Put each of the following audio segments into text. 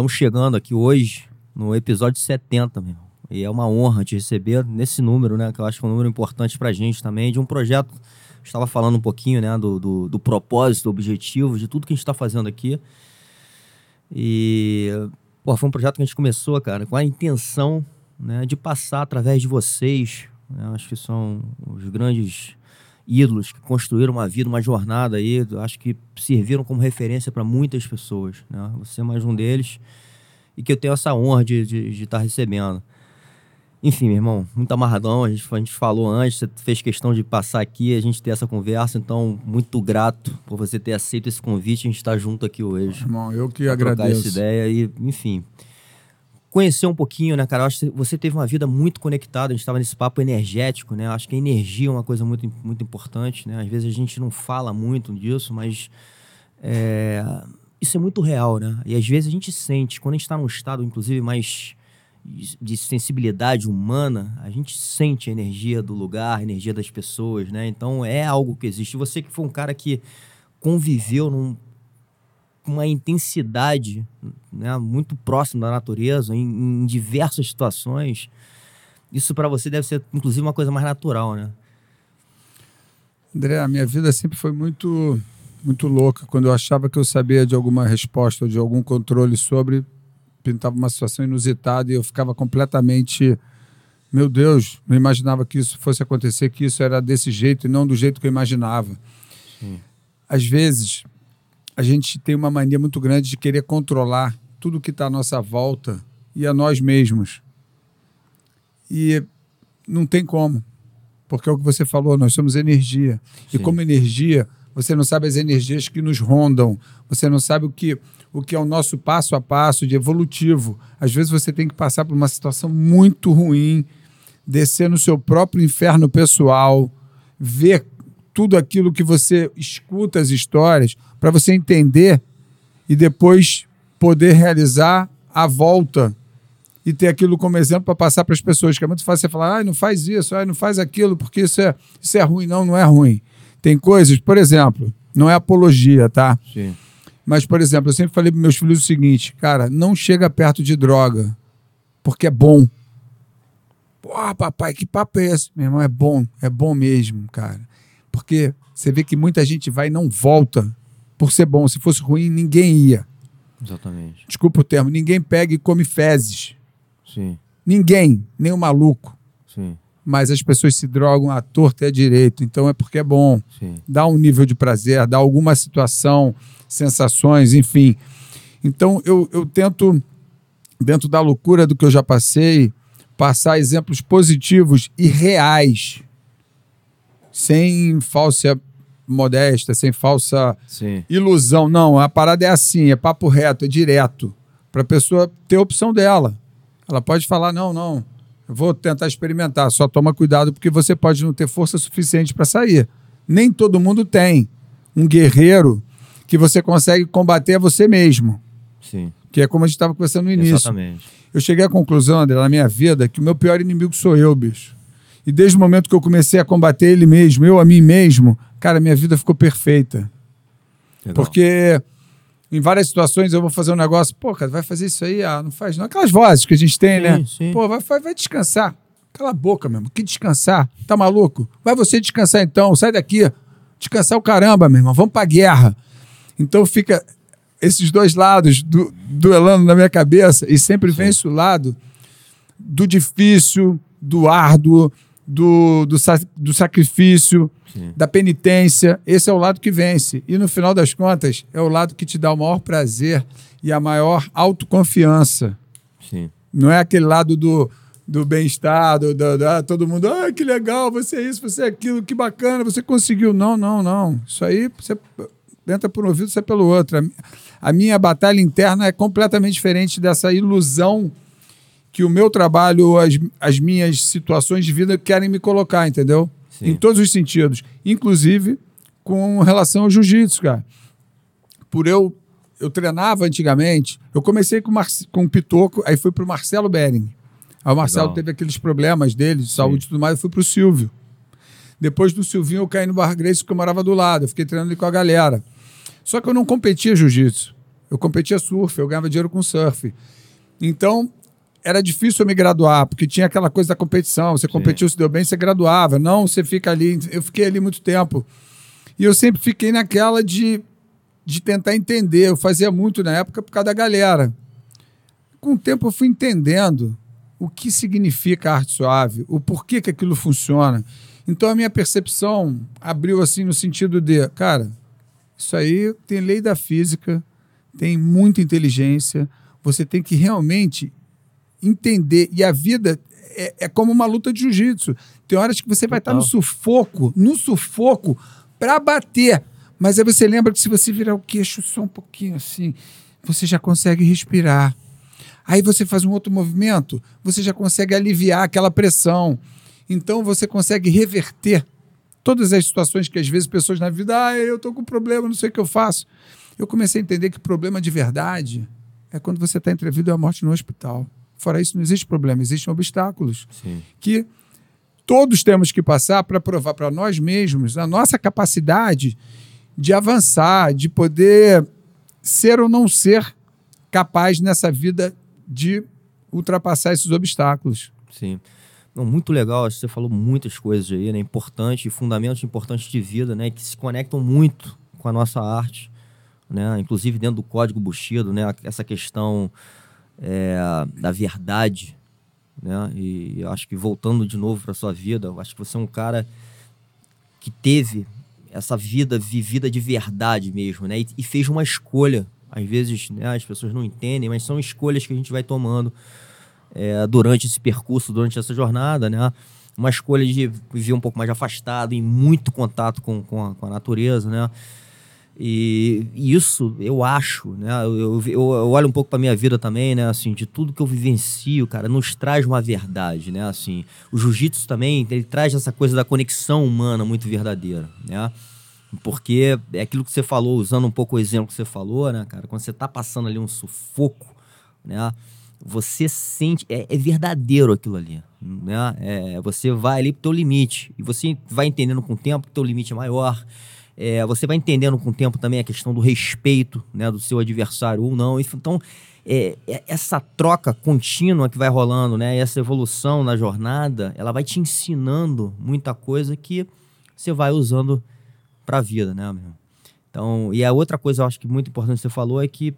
estamos chegando aqui hoje no episódio 70, meu. E é uma honra te receber nesse número, né? Que eu acho que é um número importante pra gente também, de um projeto. Estava falando um pouquinho, né, do, do, do propósito, do objetivo, de tudo que a gente está fazendo aqui. E, pô, foi um projeto que a gente começou, cara, com a intenção né, de passar através de vocês. Né, acho que são os grandes ídolos que construíram uma vida, uma jornada aí. Acho que serviram como referência para muitas pessoas. Né? Você é mais um deles. E que eu tenho essa honra de estar tá recebendo. Enfim, meu irmão, muito amarradão. A gente, a gente falou antes, você fez questão de passar aqui, a gente ter essa conversa. Então, muito grato por você ter aceito esse convite. A gente está junto aqui hoje. Irmão, eu que agradeço. essa ideia e, enfim. Conhecer um pouquinho, né, cara? Eu acho que você teve uma vida muito conectada. A gente estava nesse papo energético, né? Eu acho que a energia é uma coisa muito, muito importante, né? Às vezes a gente não fala muito disso, mas é, isso é muito real, né? E às vezes a gente sente, quando a gente está num estado, inclusive, mais de sensibilidade humana, a gente sente a energia do lugar, a energia das pessoas, né? Então é algo que existe. Você que foi um cara que conviveu num, uma intensidade né, muito próximo da natureza, em, em diversas situações, isso para você deve ser, inclusive, uma coisa mais natural, né? André, a minha vida sempre foi muito, muito louca. Quando eu achava que eu sabia de alguma resposta ou de algum controle sobre, pintava uma situação inusitada e eu ficava completamente. Meu Deus, não imaginava que isso fosse acontecer, que isso era desse jeito e não do jeito que eu imaginava. Sim. Às vezes, a gente tem uma mania muito grande de querer controlar tudo que está à nossa volta e a nós mesmos. E não tem como, porque é o que você falou, nós somos energia. Sim. E como energia, você não sabe as energias que nos rondam, você não sabe o que o que é o nosso passo a passo de evolutivo. Às vezes você tem que passar por uma situação muito ruim, descer no seu próprio inferno pessoal, ver tudo aquilo que você escuta as histórias, para você entender e depois poder realizar a volta e ter aquilo como exemplo para passar para as pessoas, que é muito fácil você falar, ah, não faz isso, ah, não faz aquilo, porque isso é, isso é ruim. Não, não é ruim. Tem coisas, por exemplo, não é apologia, tá? Sim. Mas, por exemplo, eu sempre falei para meus filhos o seguinte, cara, não chega perto de droga, porque é bom. Pô, papai, que papo é esse? Meu irmão, é bom, é bom mesmo, cara. Porque você vê que muita gente vai e não volta por ser bom. Se fosse ruim, ninguém ia. Exatamente. Desculpa o termo, ninguém pega e come fezes. Sim. Ninguém, nem o maluco. Sim. Mas as pessoas se drogam à torta e à direito. Então é porque é bom. Sim. Dá um nível de prazer, dá alguma situação sensações, enfim. Então eu, eu tento, dentro da loucura do que eu já passei, passar exemplos positivos e reais, sem falsa modéstia, sem falsa Sim. ilusão. Não, a parada é assim, é papo reto, é direto, para a pessoa ter a opção dela. Ela pode falar: não, não, vou tentar experimentar, só toma cuidado porque você pode não ter força suficiente para sair. Nem todo mundo tem. Um guerreiro que você consegue combater a você mesmo. Sim. Que é como a gente estava conversando no início. Exatamente. Eu cheguei à conclusão, André, na minha vida, que o meu pior inimigo sou eu, bicho. E desde o momento que eu comecei a combater ele mesmo, eu a mim mesmo, cara, minha vida ficou perfeita. Legal. Porque em várias situações eu vou fazer um negócio, pô, cara, vai fazer isso aí? Ah, não faz não. Aquelas vozes que a gente tem, sim, né? Sim. Pô, vai, vai, vai descansar. Cala a boca mesmo. Que descansar? Tá maluco? Vai você descansar então, sai daqui. Descansar o caramba, meu irmão. Vamos pra guerra. Então fica esses dois lados du duelando na minha cabeça e sempre Sim. vence o lado do difícil, do árduo, do, do, do sacrifício, Sim. da penitência. Esse é o lado que vence. E no final das contas, é o lado que te dá o maior prazer e a maior autoconfiança. Sim. Não é aquele lado do, do bem-estar, do, do, do, ah, todo mundo, ah, que legal, você é isso, você é aquilo, que bacana, você conseguiu. Não, não, não. Isso aí você entra por um ouvido, sai pelo outro. A minha batalha interna é completamente diferente dessa ilusão que o meu trabalho, as, as minhas situações de vida querem me colocar, entendeu? Sim. Em todos os sentidos. Inclusive com relação ao jiu-jitsu, cara. Por eu eu treinava antigamente, eu comecei com, Mar com o Pitoco, aí fui para o Marcelo Bering. Aí o Marcelo Legal. teve aqueles problemas dele, de saúde e tudo mais, eu fui para o Silvio. Depois do Silvinho, eu caí no Bar Grace, que eu morava do lado. Eu fiquei treinando ali com a galera. Só que eu não competia jiu-jitsu. Eu competia surf, eu ganhava dinheiro com surf. Então, era difícil eu me graduar, porque tinha aquela coisa da competição. Você competiu, se deu bem, você graduava. Não, você fica ali. Eu fiquei ali muito tempo. E eu sempre fiquei naquela de, de tentar entender. Eu fazia muito na época por causa da galera. Com o tempo eu fui entendendo o que significa arte suave, o porquê que aquilo funciona. Então a minha percepção abriu assim no sentido de, cara, isso aí tem lei da física, tem muita inteligência, você tem que realmente entender. E a vida é, é como uma luta de jiu-jitsu. Tem horas que você vai estar no sufoco, no sufoco, para bater. Mas aí você lembra que se você virar o queixo só um pouquinho assim, você já consegue respirar. Aí você faz um outro movimento, você já consegue aliviar aquela pressão. Então você consegue reverter todas as situações que às vezes pessoas na vida, ah, eu estou com problema, não sei o que eu faço. Eu comecei a entender que problema de verdade é quando você está entre a vida e a morte no hospital. Fora isso, não existe problema, existem obstáculos Sim. que todos temos que passar para provar para nós mesmos a nossa capacidade de avançar, de poder ser ou não ser capaz nessa vida de ultrapassar esses obstáculos. Sim. Não, muito legal, você falou muitas coisas aí, né? Importante, fundamentos importantes de vida, né? Que se conectam muito com a nossa arte, né? Inclusive dentro do código Bushido, né? Essa questão é, da verdade, né? E acho que voltando de novo para sua vida, acho que você é um cara que teve essa vida vivida de verdade mesmo, né? E, e fez uma escolha. Às vezes, né, as pessoas não entendem, mas são escolhas que a gente vai tomando é, durante esse percurso, durante essa jornada, né? Uma escolha de viver um pouco mais afastado, em muito contato com, com, a, com a natureza, né? E isso eu acho, né? Eu, eu, eu olho um pouco para minha vida também, né? Assim, de tudo que eu vivencio, cara, nos traz uma verdade, né? Assim, o jiu-jitsu também, ele traz essa coisa da conexão humana muito verdadeira, né? Porque é aquilo que você falou, usando um pouco o exemplo que você falou, né, cara? Quando você tá passando ali um sufoco, né? Você sente, é, é verdadeiro aquilo ali, né? É, você vai ali pro teu limite e você vai entendendo com o tempo que teu limite é maior, é, você vai entendendo com o tempo também a questão do respeito né, do seu adversário ou não. Então, é, é, essa troca contínua que vai rolando, né, essa evolução na jornada, ela vai te ensinando muita coisa que você vai usando para a vida, né, meu? Então, e a outra coisa eu acho que muito importante que você falou é que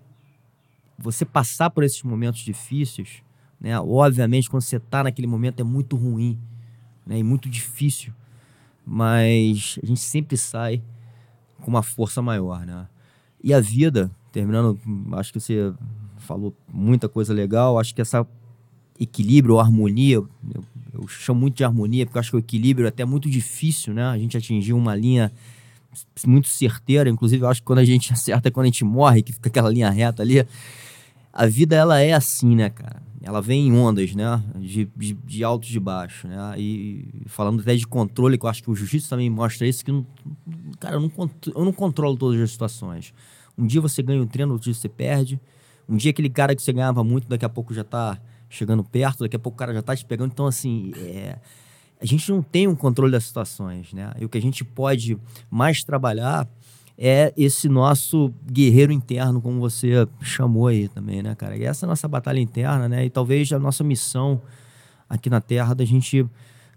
você passar por esses momentos difíceis, né, obviamente quando você está naquele momento é muito ruim, né, e muito difícil, mas a gente sempre sai com uma força maior, né? E a vida, terminando, acho que você falou muita coisa legal, acho que essa equilíbrio harmonia, eu, eu chamo muito de harmonia, porque acho que o equilíbrio é até muito difícil, né? A gente atingir uma linha muito certeira, inclusive eu acho que quando a gente acerta é quando a gente morre, que fica aquela linha reta ali. A vida, ela é assim, né, cara? Ela vem em ondas, né? De, de, de altos e de baixos, né? E falando até de controle, que eu acho que o jiu-jitsu também mostra isso, que, não, cara, eu não, eu não controlo todas as situações. Um dia você ganha um treino, outro dia você perde. Um dia aquele cara que você ganhava muito, daqui a pouco já tá chegando perto, daqui a pouco o cara já tá te pegando. Então, assim, é, a gente não tem um controle das situações, né? E o que a gente pode mais trabalhar é esse nosso guerreiro interno, como você chamou aí também, né, cara? E essa é a nossa batalha interna, né? E talvez a nossa missão aqui na Terra da gente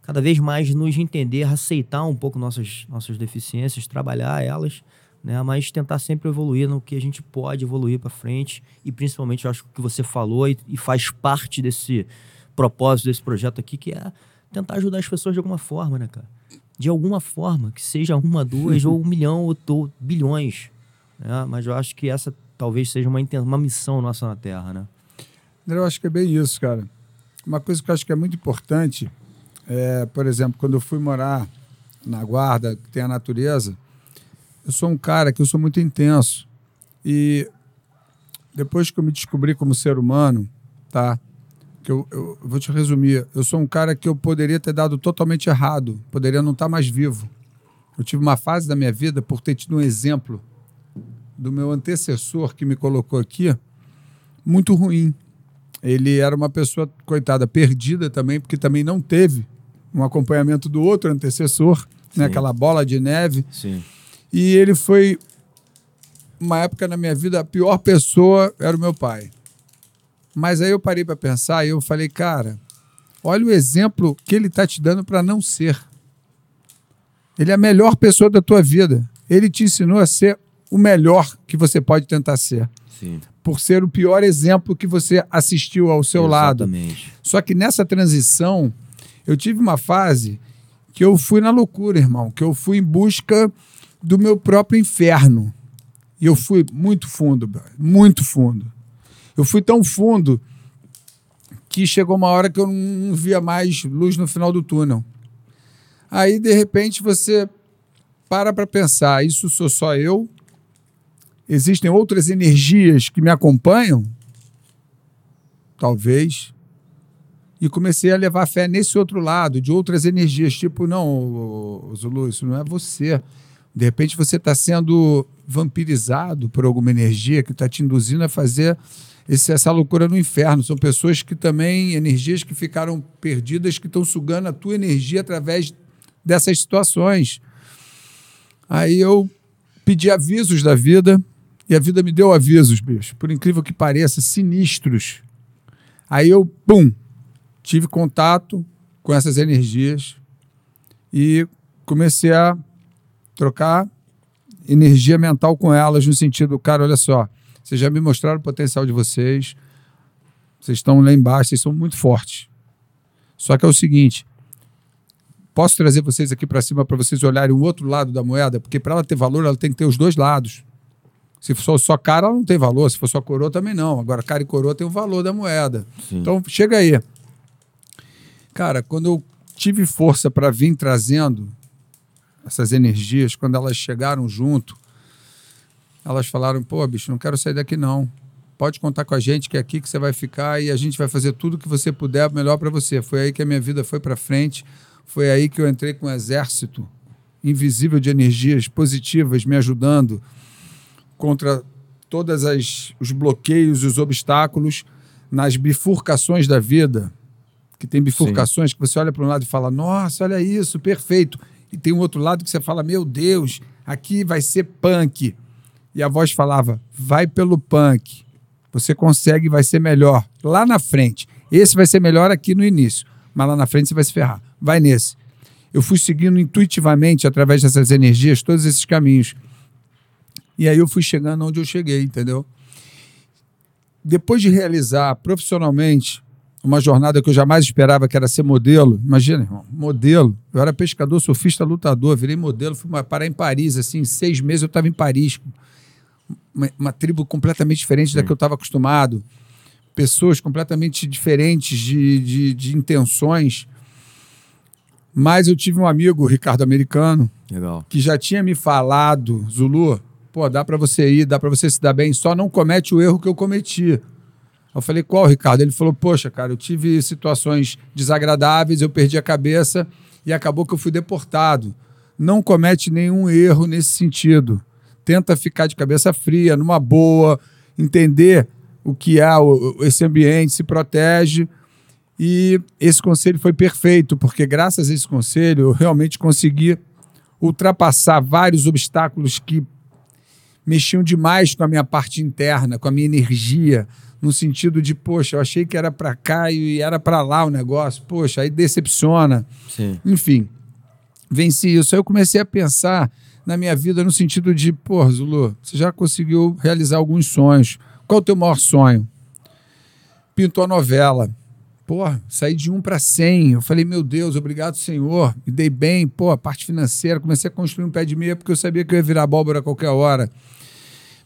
cada vez mais nos entender, aceitar um pouco nossas, nossas deficiências, trabalhar elas, né? Mas tentar sempre evoluir no que a gente pode evoluir para frente e principalmente eu acho que você falou e, e faz parte desse propósito desse projeto aqui que é tentar ajudar as pessoas de alguma forma, né, cara? De alguma forma, que seja uma, duas, ou um milhão, ou, ou bilhões. Né? Mas eu acho que essa talvez seja uma, uma missão nossa na Terra, né? Eu acho que é bem isso, cara. Uma coisa que eu acho que é muito importante é, por exemplo, quando eu fui morar na guarda, que tem a natureza, eu sou um cara que eu sou muito intenso. E depois que eu me descobri como ser humano, tá? Que eu, eu, vou te resumir. Eu sou um cara que eu poderia ter dado totalmente errado, poderia não estar mais vivo. Eu tive uma fase da minha vida por ter tido um exemplo do meu antecessor que me colocou aqui muito ruim. Ele era uma pessoa, coitada, perdida também, porque também não teve um acompanhamento do outro antecessor, né? aquela bola de neve. Sim. E ele foi uma época na minha vida, a pior pessoa era o meu pai. Mas aí eu parei para pensar e eu falei, cara, olha o exemplo que ele está te dando para não ser. Ele é a melhor pessoa da tua vida. Ele te ensinou a ser o melhor que você pode tentar ser. Sim. Por ser o pior exemplo que você assistiu ao seu Exatamente. lado. Só que nessa transição, eu tive uma fase que eu fui na loucura, irmão, que eu fui em busca do meu próprio inferno. E eu fui muito fundo, muito fundo. Eu fui tão fundo que chegou uma hora que eu não via mais luz no final do túnel. Aí, de repente, você para para pensar: isso sou só eu? Existem outras energias que me acompanham? Talvez. E comecei a levar fé nesse outro lado, de outras energias, tipo, não, Zulu, isso não é você. De repente você está sendo vampirizado por alguma energia que está te induzindo a fazer esse, essa loucura no inferno. São pessoas que também, energias que ficaram perdidas, que estão sugando a tua energia através dessas situações. Aí eu pedi avisos da vida e a vida me deu avisos, bicho, por incrível que pareça, sinistros. Aí eu, pum, tive contato com essas energias e comecei a trocar energia mental com elas no sentido, cara, olha só, vocês já me mostraram o potencial de vocês, vocês estão lá embaixo, vocês são muito fortes. Só que é o seguinte, posso trazer vocês aqui para cima para vocês olharem o outro lado da moeda, porque para ela ter valor, ela tem que ter os dois lados. Se for só cara, ela não tem valor. Se for só coroa, também não. Agora, cara e coroa tem o valor da moeda. Sim. Então, chega aí. Cara, quando eu tive força para vir trazendo essas energias, quando elas chegaram junto, elas falaram: pô, bicho, não quero sair daqui não. Pode contar com a gente que é aqui que você vai ficar e a gente vai fazer tudo que você puder melhor para você. Foi aí que a minha vida foi para frente. Foi aí que eu entrei com um exército invisível de energias positivas me ajudando contra todos os bloqueios e os obstáculos nas bifurcações da vida. Que tem bifurcações Sim. que você olha para um lado e fala: Nossa, olha isso, perfeito. E tem um outro lado que você fala: Meu Deus, aqui vai ser punk. E a voz falava: Vai pelo punk. Você consegue, vai ser melhor lá na frente. Esse vai ser melhor aqui no início, mas lá na frente você vai se ferrar. Vai nesse. Eu fui seguindo intuitivamente, através dessas energias, todos esses caminhos. E aí eu fui chegando onde eu cheguei, entendeu? Depois de realizar profissionalmente uma jornada que eu jamais esperava, que era ser modelo. Imagina, irmão, modelo. Eu era pescador, surfista, lutador, virei modelo, fui parar em Paris, assim, em seis meses eu estava em Paris. Uma, uma, tribo completamente diferente Sim. da que eu estava acostumado. Pessoas completamente diferentes de, de, de intenções. Mas eu tive um amigo, Ricardo Americano, Legal. que já tinha me falado, Zulu, pô, dá para você ir, dá para você se dar bem, só não comete o erro que eu cometi. Eu falei, qual, Ricardo? Ele falou, poxa, cara, eu tive situações desagradáveis, eu perdi a cabeça e acabou que eu fui deportado. Não comete nenhum erro nesse sentido. Tenta ficar de cabeça fria, numa boa, entender o que é esse ambiente, se protege. E esse conselho foi perfeito, porque graças a esse conselho eu realmente consegui ultrapassar vários obstáculos que mexiam demais com a minha parte interna, com a minha energia, no sentido de, poxa, eu achei que era para cá e era para lá o negócio, poxa, aí decepciona. Sim. Enfim, venci isso. Aí eu comecei a pensar na minha vida no sentido de, pô, Zulu, você já conseguiu realizar alguns sonhos. Qual é o teu maior sonho? Pintou a novela. Pô, saí de um para cem. Eu falei, meu Deus, obrigado, Senhor. Me dei bem, pô, a parte financeira. Comecei a construir um pé de meia porque eu sabia que eu ia virar abóbora a qualquer hora.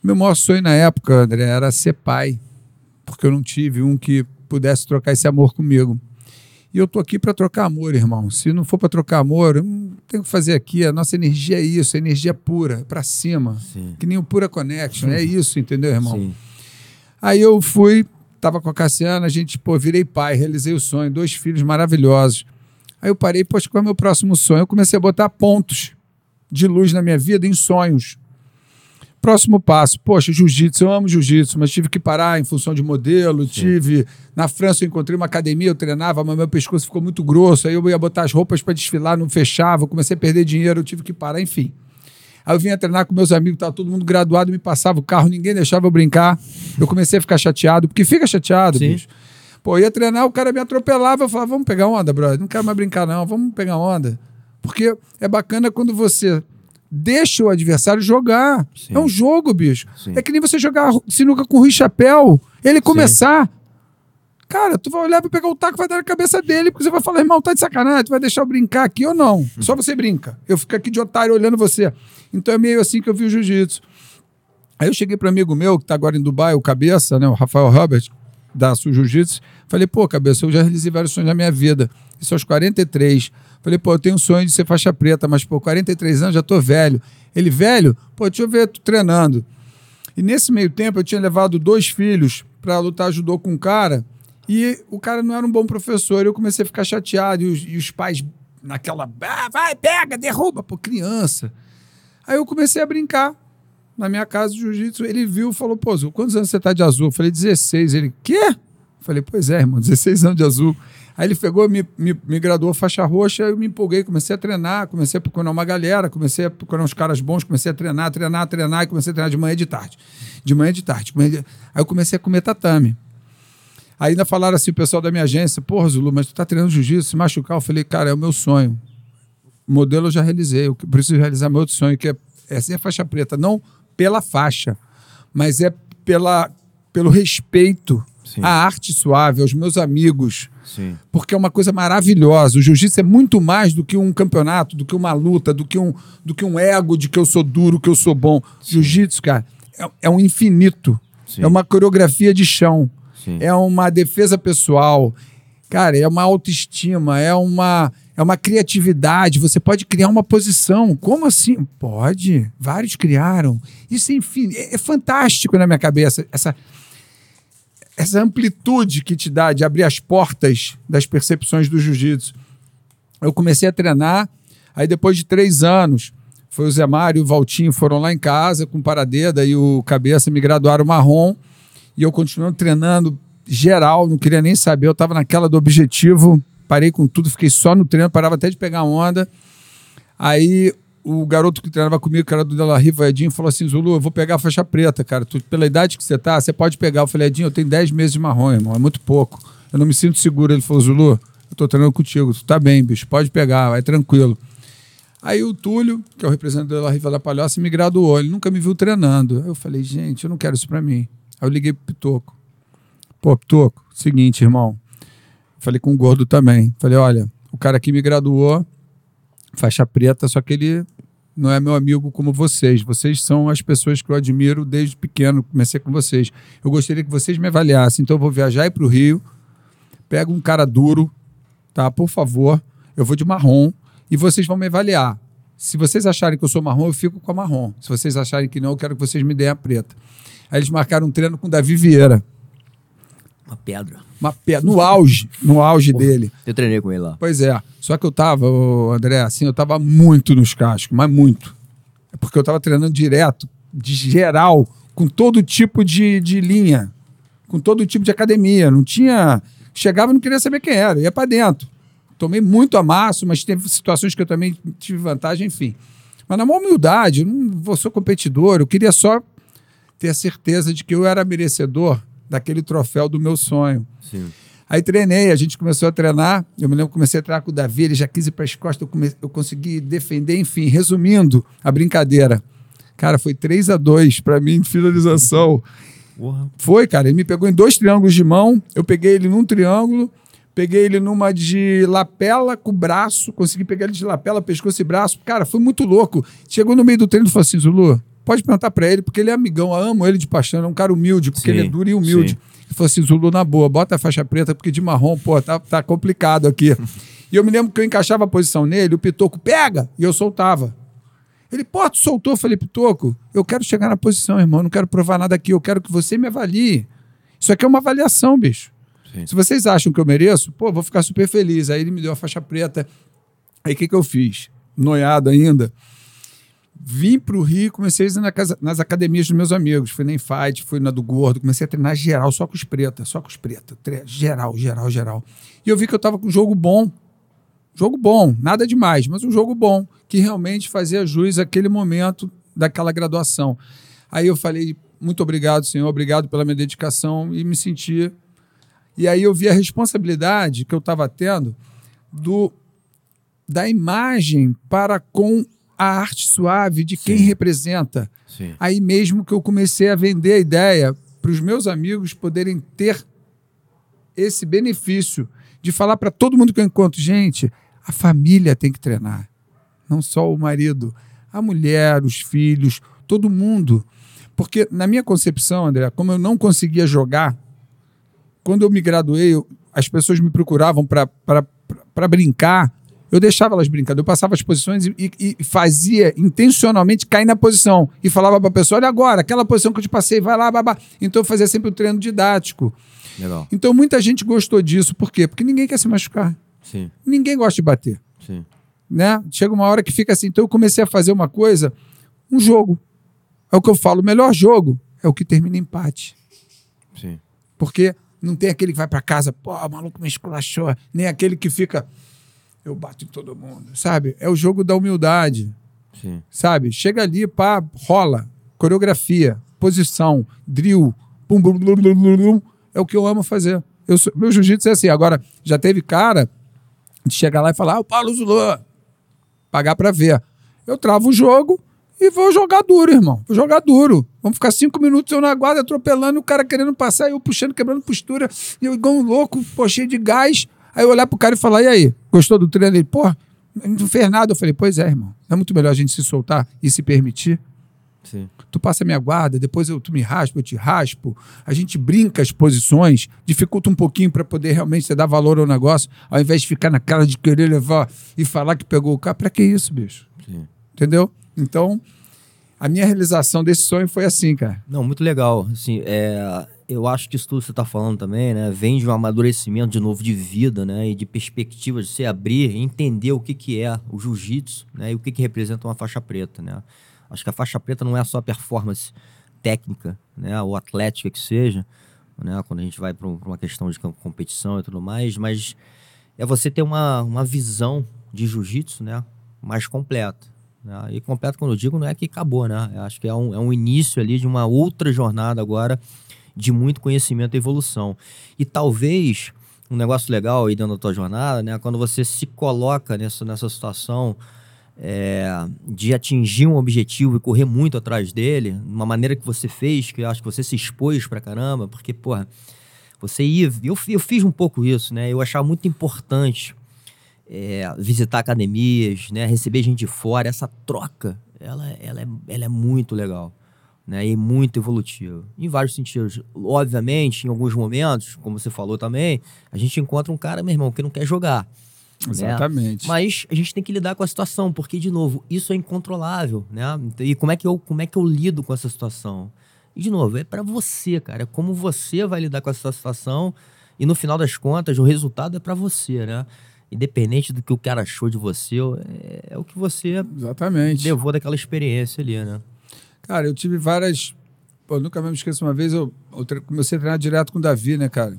Meu maior sonho na época, André, era ser pai, porque eu não tive um que pudesse trocar esse amor comigo. E eu tô aqui para trocar amor, irmão. Se não for para trocar amor, não tenho que fazer aqui. A nossa energia é isso, energia pura, para cima. Sim. Que nem o Pura Connection. É isso, entendeu, irmão? Sim. Aí eu fui, tava com a Cassiana, a gente, pô, virei pai, realizei o sonho, dois filhos maravilhosos. Aí eu parei, poxa, qual é o meu próximo sonho? Eu comecei a botar pontos de luz na minha vida em sonhos. Próximo passo, poxa, jiu-jitsu, eu amo jiu-jitsu, mas tive que parar em função de modelo, Sim. tive... Na França eu encontrei uma academia, eu treinava, mas meu pescoço ficou muito grosso, aí eu ia botar as roupas para desfilar, não fechava, comecei a perder dinheiro, eu tive que parar, enfim. Aí eu vinha treinar com meus amigos, tava todo mundo graduado, me passava o carro, ninguém deixava eu brincar. Eu comecei a ficar chateado, porque fica chateado, Sim. bicho. Pô, eu ia treinar, o cara me atropelava, eu falava, vamos pegar onda, brother. Não quero mais brincar, não, vamos pegar onda. Porque é bacana quando você deixa o adversário jogar. Sim. É um jogo, bicho. Sim. É que nem você jogar sinuca com o Rui Chapéu, ele começar. Cara, tu vai olhar pra pegar o taco, vai dar na cabeça dele, porque você vai falar, irmão, tá de sacanagem, tu vai deixar eu brincar aqui ou não? Só você brinca. Eu fico aqui de otário olhando você. Então é meio assim que eu vi o jiu-jitsu. Aí eu cheguei para um amigo meu, que tá agora em Dubai, o Cabeça, né, o Rafael Robert, da Sul Jiu-Jitsu. Falei, pô, Cabeça, eu já realizei vários sonhos na minha vida. Isso aos 43. Falei, pô, eu tenho um sonho de ser faixa preta, mas, pô, 43 anos, já tô velho. Ele, velho? Pô, deixa eu ver tu treinando. E nesse meio tempo eu tinha levado dois filhos para lutar judô com um cara e o cara não era um bom professor. Eu comecei a ficar chateado e os, e os pais naquela, ah, vai, pega, derruba, pô, criança. Aí eu comecei a brincar na minha casa de jiu-jitsu. Ele viu e falou, pô, quantos anos você tá de azul? Eu falei, 16. Ele, quê? Eu falei, pois é, irmão, 16 anos de azul. Aí ele pegou, me, me, me graduou faixa roxa, eu me empolguei, comecei a treinar, comecei a procurar uma galera, comecei a procurar uns caras bons, comecei a treinar, treinar, treinar, e comecei a treinar de manhã e de tarde. De manhã e de tarde. Aí eu comecei a comer tatame. Aí ainda falaram assim, o pessoal da minha agência, porra, Zulu, mas tu tá treinando jiu-jitsu, se machucar? Eu falei, cara, é o meu sonho. O modelo eu já realizei, eu preciso realizar meu outro sonho, que é, é ser faixa preta, não pela faixa, mas é pela, pelo respeito Sim. à arte suave, aos meus amigos, Sim. porque é uma coisa maravilhosa. O jiu-jitsu é muito mais do que um campeonato, do que uma luta, do que um, do que um ego de que eu sou duro, que eu sou bom. Jiu-jitsu, cara, é, é um infinito. Sim. É uma coreografia de chão. É uma defesa pessoal. Cara, é uma autoestima, é uma, é uma criatividade. Você pode criar uma posição. Como assim? Pode. Vários criaram. Isso, enfim, é, é fantástico na minha cabeça. Essa, essa amplitude que te dá de abrir as portas das percepções do jiu-jitsu. Eu comecei a treinar, aí depois de três anos, foi o Zé Mário e o Valtinho foram lá em casa com o Paradeda e o Cabeça me graduaram marrom e eu continuando treinando geral, não queria nem saber, eu estava naquela do objetivo, parei com tudo, fiquei só no treino, parava até de pegar onda. Aí o garoto que treinava comigo, que era do Dela Riva, Edinho, falou assim: Zulu, eu vou pegar a faixa preta, cara. Tu, pela idade que você tá, você pode pegar. Eu falei, Edinho, eu tenho 10 meses de marrom, irmão, é muito pouco. Eu não me sinto seguro. Ele falou, Zulu, eu tô treinando contigo, tu tá bem, bicho, pode pegar, vai tranquilo. Aí o Túlio, que é o representante da Riva da Palhoça, me graduou. Ele nunca me viu treinando. Eu falei, gente, eu não quero isso pra mim. Aí eu liguei pro Pitoco. Pô, Pitoco, seguinte, irmão. Falei com o Gordo também. Falei, olha, o cara aqui me graduou, faixa preta, só que ele não é meu amigo como vocês. Vocês são as pessoas que eu admiro desde pequeno, comecei com vocês. Eu gostaria que vocês me avaliassem. Então eu vou viajar para o Rio, pego um cara duro, tá? Por favor, eu vou de marrom e vocês vão me avaliar. Se vocês acharem que eu sou marrom, eu fico com a marrom. Se vocês acharem que não, eu quero que vocês me deem a preta. Aí eles marcaram um treino com o Davi Vieira. Uma pedra. Uma pedra, no auge, no auge dele. Eu treinei com ele lá. Pois é. Só que eu tava, André, assim, eu tava muito nos cascos, mas muito. É porque eu tava treinando direto, de geral, com todo tipo de, de linha, com todo tipo de academia. Não tinha. Chegava e não queria saber quem era, ia para dentro. Tomei muito amasso, mas teve situações que eu também tive vantagem, enfim. Mas na maior humildade, eu não vou sou competidor, eu queria só ter a certeza de que eu era merecedor daquele troféu do meu sonho. Sim. Aí treinei, a gente começou a treinar. Eu me lembro que comecei a treinar com o Davi, ele já quis ir para as costas, eu, come... eu consegui defender, enfim, resumindo a brincadeira. Cara, foi 3 a 2 para mim, finalização. Porra. Foi, cara, ele me pegou em dois triângulos de mão, eu peguei ele num triângulo, peguei ele numa de lapela com o braço, consegui pegar ele de lapela, pescoço e braço. Cara, foi muito louco. Chegou no meio do treino e falou assim, Zulu, pode perguntar para ele, porque ele é amigão, eu amo ele de paixão, é um cara humilde, porque Sim, ele é duro e humilde. sim. Ele falou assim, Zulu, na boa, bota a faixa preta, porque de marrom, pô, tá, tá complicado aqui. e eu me lembro que eu encaixava a posição nele, o Pitoco, pega! E eu soltava. Ele, pô, tu soltou? Eu falei, Pitoco, eu quero chegar na posição, irmão, não quero provar nada aqui, eu quero que você me avalie. Isso aqui é uma avaliação, bicho. Sim. Se vocês acham que eu mereço, pô, vou ficar super feliz. Aí ele me deu a faixa preta. Aí o que, que eu fiz? Noiado ainda. Vim pro Rio, comecei a casa- nas academias dos meus amigos. Fui na Fight, fui na do Gordo, comecei a treinar geral, só com os pretas, só com os pretas. Tre- Geral, geral, geral. E eu vi que eu tava com um jogo bom. Jogo bom, nada demais, mas um jogo bom, que realmente fazia jus àquele momento daquela graduação. Aí eu falei, muito obrigado, senhor, obrigado pela minha dedicação e me senti. E aí eu vi a responsabilidade que eu estava tendo do da imagem para com a arte suave de quem Sim. representa. Sim. Aí mesmo que eu comecei a vender a ideia para os meus amigos poderem ter esse benefício de falar para todo mundo que eu encontro, gente, a família tem que treinar, não só o marido, a mulher, os filhos, todo mundo. Porque na minha concepção, André, como eu não conseguia jogar, quando eu me graduei, eu- as pessoas me procuravam para brincar, eu deixava elas brincando, eu passava as posições e, e- e fazia intencionalmente cair na posição. E falava para a pessoa: olha agora, aquela posição que eu te passei, vai lá, babá. Então eu fazia sempre o treino didático. Legal. Então muita gente gostou disso. Por quê? Porque ninguém quer se machucar. Sim, Ninguém gosta de bater. sim. Né? Chega uma hora que fica assim. Então eu comecei a fazer uma coisa, um jogo. É o que eu falo: o melhor jogo é o que termina em empate. Sim. Porque não tem aquele que vai para casa, pô, o maluco me esculachou. Nem aquele que fica, eu bato em todo mundo, sabe? É o jogo da humildade, Sim. sabe? Chega ali, pá, rola. Coreografia, posição, drill, pum, bum, bum, bum, bum, bum. é o que eu amo fazer. Eu sou- meu jiu-jitsu é assim. Agora, já teve cara de chegar lá e falar, ah, o Paulo Zulô, pagar pra ver. Eu travo o jogo e vou jogar duro, irmão. Vou jogar duro. Vamos ficar cinco minutos eu na guarda atropelando o cara querendo passar, eu puxando, quebrando postura, e eu igual um louco, pô, cheio de gás. Aí eu olhar pro cara e falar, e aí, gostou do treino? Ele, pô, não fez nada. Eu falei, pois é, irmão. É muito melhor a gente se soltar e se permitir? Sim. Tu passa a minha guarda, depois eu, tu me raspa, eu te raspo. A gente brinca as posições, dificulta um pouquinho para poder realmente dar valor ao negócio, ao invés de ficar na cara de querer levar e falar que pegou o cara. Pra que isso, bicho? Sim. Entendeu? Então, a minha realização desse sonho foi assim, cara. Não, muito legal. Assim, é, eu acho que isso tudo que você está falando também, né? Vem de um amadurecimento de novo de vida, né? E de perspectiva de você abrir entender o que, que é o jiu-jitsu, né? E o que, que representa uma faixa preta, né? Acho que a faixa preta não é só performance técnica, né? Ou atlética que seja, né? Quando a gente vai para uma questão de com- competição e tudo mais, mas é você ter uma, uma visão de jiu-jitsu, né? Mais completa. Né? E completo, quando eu digo, não é que acabou, né? Eu acho que é um, é um início ali de uma outra jornada agora de muito conhecimento e evolução. E talvez um negócio legal aí dentro da tua jornada, né? Quando você se coloca nessa, nessa situação é, de atingir um objetivo e correr muito atrás dele, de uma maneira que você fez, que eu acho que você se expôs pra caramba, porque, porra, você ia. Eu, eu fiz um pouco isso, né? Eu achava muito importante é, visitar academias, né? Receber gente de fora. Essa troca, ela, ela, é, ela é muito legal. Né, e muito evolutiva. Em vários sentidos. Obviamente, em alguns momentos, como você falou também, a gente encontra um cara, meu irmão, que não quer jogar. né? Exatamente. Mas a gente tem que lidar com a situação, porque, de novo, isso é incontrolável, né? E como é que eu, como é que eu lido com essa situação? E, de novo, é para você, cara. É como você vai lidar com essa situação e, no final das contas, o resultado é para você, né? Independente do que o cara achou de você, é, é o que você Exatamente. levou daquela experiência ali, né? Cara, eu tive várias. Pô, eu nunca me esqueço uma vez, eu, eu tre- comecei a treinar direto com o Davi, né, cara?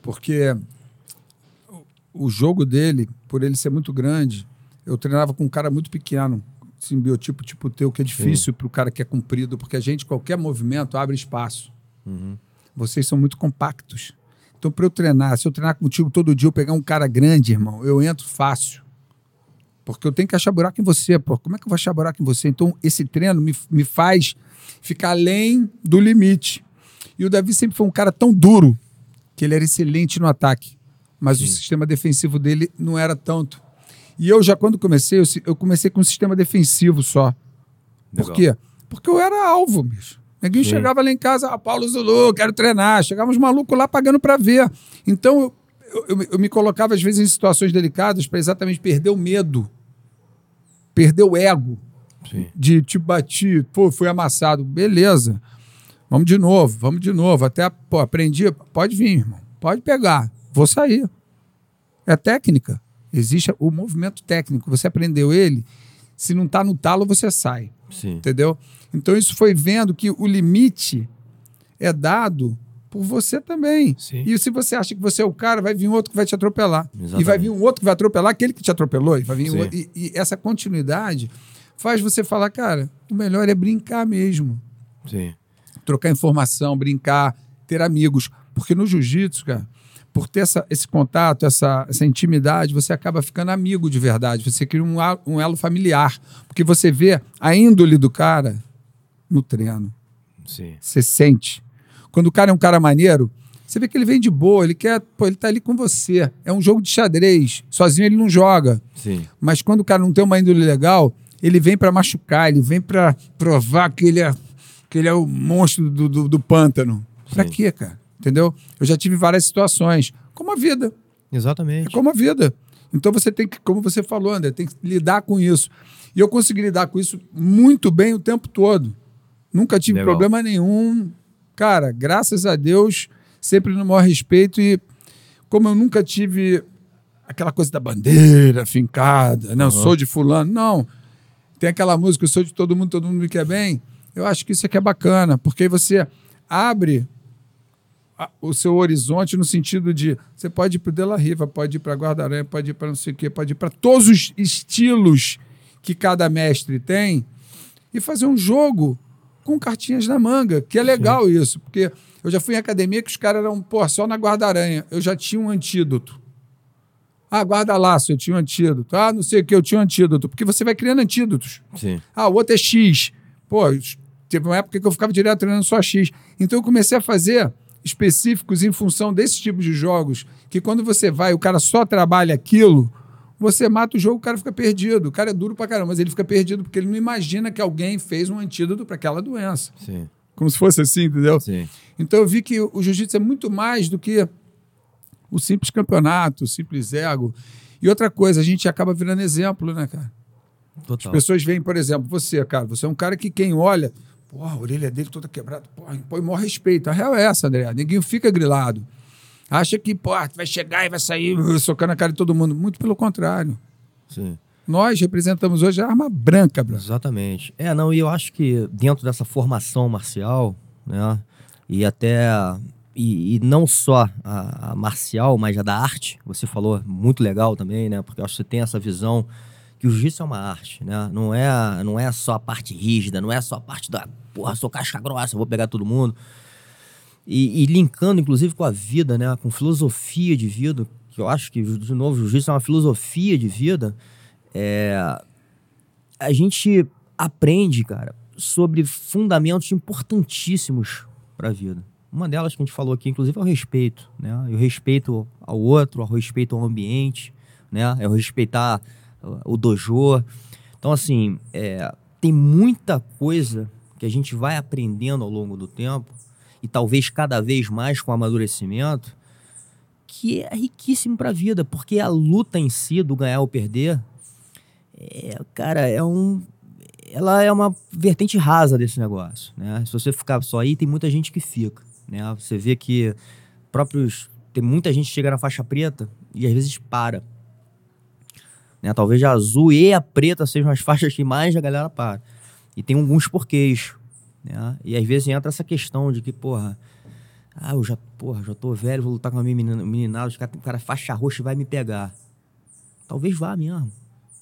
Porque o, jogo dele, por ele ser muito grande, eu treinava com um cara muito pequeno, assim, biotipo tipo teu, que é difícil para o cara que é comprido, porque a gente, qualquer movimento, abre espaço. Vocês são muito compactos. Então, para eu treinar, se eu treinar contigo todo dia, eu pegar um cara grande, irmão, eu entro fácil. Porque eu tenho que achar buraco em você, pô. Como é que eu vou achar buraco em você? Então, esse treino me, me faz ficar além do limite. E o Davi sempre foi um cara tão duro que ele era excelente no ataque. Mas o sistema defensivo dele não era tanto. E eu já, quando comecei, eu, comecei com um sistema defensivo só. Por Legal. quê? Porque eu era alvo, bicho. Ninguém Sim. chegava lá em casa, ah, Paulo Zulu, quero treinar. Chegava uns malucos lá pagando para ver. Então, eu, eu- eu me colocava, às vezes, em situações delicadas para exatamente perder o medo, perder o ego Sim. de tipo, bati, pô, fui amassado. Beleza. Vamos de novo, vamos de novo. Até, pô, aprendi. Pode vir, irmão. Pode pegar. Vou sair. É técnica. Existe o movimento técnico. Você aprendeu ele. Se não tá no talo, você sai. Sim. Entendeu? Então, isso foi vendo que o limite é dado por você também. Sim. E se você acha que você é o cara, vai vir um outro que vai te atropelar. Exatamente. E vai vir um outro que vai atropelar aquele que te atropelou. E, vai vir um outro- e- e essa continuidade faz você falar, cara, o melhor é brincar mesmo. Sim. Trocar informação, brincar, ter amigos. Porque no jiu-jitsu, cara, por ter essa, esse contato, essa, essa intimidade, você acaba ficando amigo de verdade. Você cria um, um elo familiar. Porque você vê a índole do cara no treino. Sim. Você sente. Quando o cara é um cara maneiro, você vê que ele vem de boa, ele quer, pô, ele tá ali com você. É um jogo de xadrez. Sozinho ele não joga. Sim. Mas quando o cara não tem uma índole legal, ele vem para machucar, ele vem para provar que ele é que ele é o monstro do, do, do pântano. Pra Sim. quê, cara? Entendeu? Eu já tive várias situações. Como a vida. É Exatamente. como a vida. Então você tem que, como você falou, André, tem que lidar com isso. E eu consegui lidar com isso muito bem o tempo todo. Nunca tive Legal. problema nenhum. Cara, graças a Deus, sempre no maior respeito. E como eu nunca tive aquela coisa da bandeira fincada, não, Uhum. sou de fulano. Não. Tem aquela música, eu sou de todo mundo, todo mundo me quer bem. Eu acho que isso aqui é bacana, porque aí você abre a- o seu horizonte no sentido de você pode ir para o Della Riva, pode ir para Guarda-Aranha, pode ir para não sei o quê, pode ir para todos os estilos que cada mestre tem e fazer um jogo com cartinhas na manga, que é legal isso, porque eu já fui em academia que os caras eram, pô, só na Guarda-Aranha, eu já tinha um antídoto. Ah, guarda-laço, eu tinha um antídoto. Ah, não sei o que, eu tinha um antídoto. Porque você vai criando antídotos. Sim. Ah, o outro é X. Pô, teve uma época que eu ficava direto treinando só X. Então eu comecei a fazer específicos em função desse tipo de jogos, que quando você vai, o cara só trabalha aquilo, você mata o jogo, o cara fica perdido. O cara é duro pra caramba, mas ele fica perdido porque ele não imagina que alguém fez um antídoto para aquela doença. Sim. Como se fosse assim, entendeu? Sim. Então eu vi que o jiu-jitsu é muito mais do que o simples campeonato, o simples ego. E outra coisa, a gente acaba virando exemplo, né, cara? As Total. pessoas veem, por exemplo, você, cara, você é um cara que quem olha, pô, a orelha dele toda quebrada, pô, põe maior respeito. A real é essa, André. Ninguém fica grilado. Acha que, pô, vai chegar e vai sair uh, socando a cara de todo mundo. Muito pelo contrário. Sim. Nós representamos hoje a arma branca, Bruno. Exatamente. É, não, e eu acho que dentro dessa formação marcial, né, e até, e, e não só a, a marcial, mas a da arte, você falou, muito legal também, né, porque eu acho que você tem essa visão que o jiu-jitsu é uma arte, né, não é, não é só a parte rígida, não é só a parte da, porra, sou casca grossa, vou pegar todo mundo. E, e linkando, inclusive, com a vida, né, com filosofia de vida, que eu acho que, de novo, o jiu-jitsu é uma filosofia de vida, é, a gente aprende, cara, sobre fundamentos importantíssimos para a vida. Uma delas que a gente falou aqui, inclusive, é o respeito, né? E o respeito ao outro, o respeito ao ambiente, né? É o respeitar uh, o dojo. Então, assim, é, tem muita coisa que a gente vai aprendendo ao longo do tempo e talvez cada vez mais com amadurecimento que é riquíssimo para a vida, porque a luta em si do ganhar ou perder é, cara, é um. Ela é uma vertente rasa desse negócio, né? Se você ficar só aí, tem muita gente que fica, né? Você vê que próprios. Tem muita gente que chega na faixa preta e às vezes para. Né? Talvez a azul e a preta sejam as faixas que mais a galera para. E tem alguns porquês, né? E às vezes entra essa questão de que, porra, ah, eu já, porra, já tô velho, vou lutar com uma menina- meninada, o cara faixa roxa e vai me pegar. Talvez vá mesmo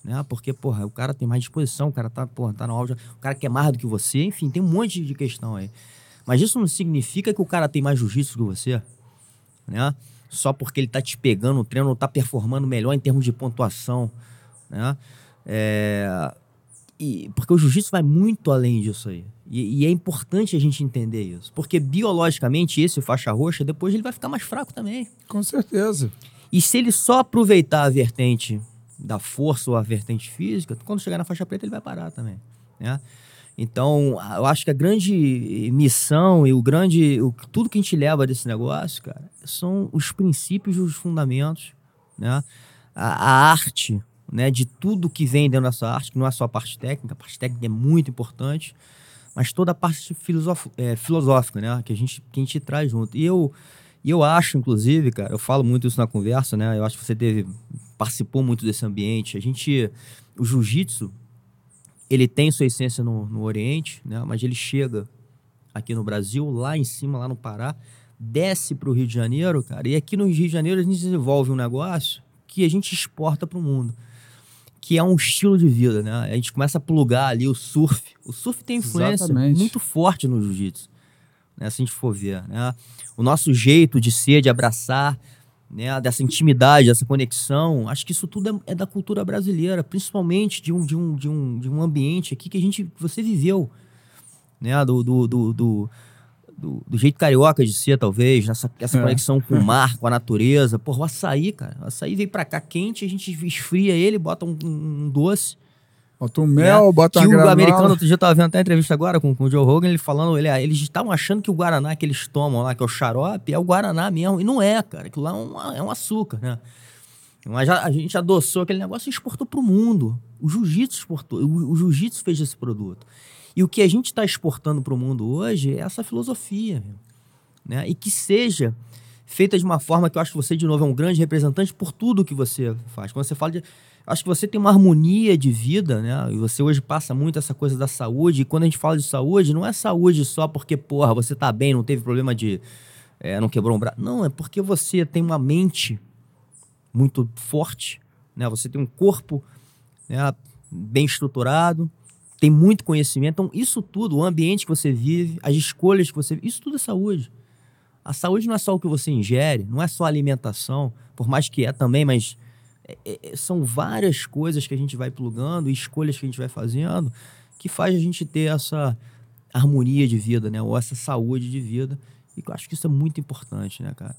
né? Porque, porra, o cara tem mais disposição, o cara tá, porra, tá no auge, o cara quer mais do que você, enfim, tem um monte de questão aí. Mas isso não significa que o cara tem mais jiu-jitsu que você, né? Só porque ele tá te pegando no treino, ou tá performando melhor em termos de pontuação, né? É... E, porque o jiu-jitsu vai muito além disso aí. E, e é importante a gente entender isso. Porque biologicamente, esse faixa roxa, depois ele vai ficar mais fraco também. Com certeza. E se ele só aproveitar a vertente da força ou a vertente física, quando chegar na faixa preta ele vai parar também, né? Então, eu acho que a grande missão e o grande, o, tudo que a gente leva desse negócio, cara, são os princípios e os fundamentos, né? A, a arte, né? De tudo que vem dentro dessa arte, que não é só a parte técnica, a parte técnica é muito importante, mas toda a parte é, filosófica, né? Que a gente, que a gente traz junto. E eu, e eu acho, inclusive, cara, eu falo muito isso na conversa, né? Eu acho que você teve, participou muito desse ambiente. A gente, o jiu-jitsu, ele tem sua essência no, no Oriente, né? Mas ele chega aqui no Brasil, lá em cima, lá no Pará, desce para o Rio de Janeiro, cara. E aqui no Rio de Janeiro a gente desenvolve um negócio que a gente exporta para o mundo, que é um estilo de vida, né? A gente começa a plugar ali o surf. O surf tem influência Exatamente. muito forte no jiu-jitsu, né? Se a gente for ver, né? O nosso jeito de ser, de abraçar, né? Dessa intimidade, dessa conexão, acho que isso tudo é, é da cultura brasileira, principalmente de um, de um, de um, de um ambiente aqui que a gente, que você viveu, né? Do, do, do, do, do- do jeito carioca de ser, talvez, nessa essa É. conexão com o mar, com a natureza. Porra, o açaí, cara. O açaí vem pra cá quente, a gente esfria ele, bota um, um doce. Bota um mel, né? bota que uma o americano, outro dia eu tava vendo até a entrevista agora com, com o Joe Rogan, ele falando, ele, eles estavam achando que o Guaraná que eles tomam lá, que é o xarope, é o Guaraná mesmo. E não é, cara. Aquilo lá é um, é um açúcar, né? Mas já- a gente adoçou aquele negócio e exportou pro mundo. O jiu-jitsu exportou, o, o jiu-jitsu fez esse produto. E o que a gente está exportando para o mundo hoje é essa filosofia, né? E que seja feita de uma forma que eu acho que você, de novo, é um grande representante por tudo que você faz. Quando você fala de. Acho que você tem uma harmonia de vida, né? E você hoje passa muito essa coisa da saúde. E quando a gente fala de saúde, não é saúde só porque, porra, você tá bem, não teve problema de. é, não quebrou um braço. Não, é porque você tem uma mente muito forte, né? Você tem um corpo né, bem estruturado, tem muito conhecimento. Então, isso tudo, o ambiente que você vive, as escolhas que você isso tudo é saúde. A saúde não é só o que você ingere, não é só alimentação, por mais que é também, mas é- é- são várias coisas que a gente vai plugando, escolhas que a gente vai fazendo, que faz a gente ter essa harmonia de vida, né? Ou essa saúde de vida. E eu acho que isso é muito importante, né, cara?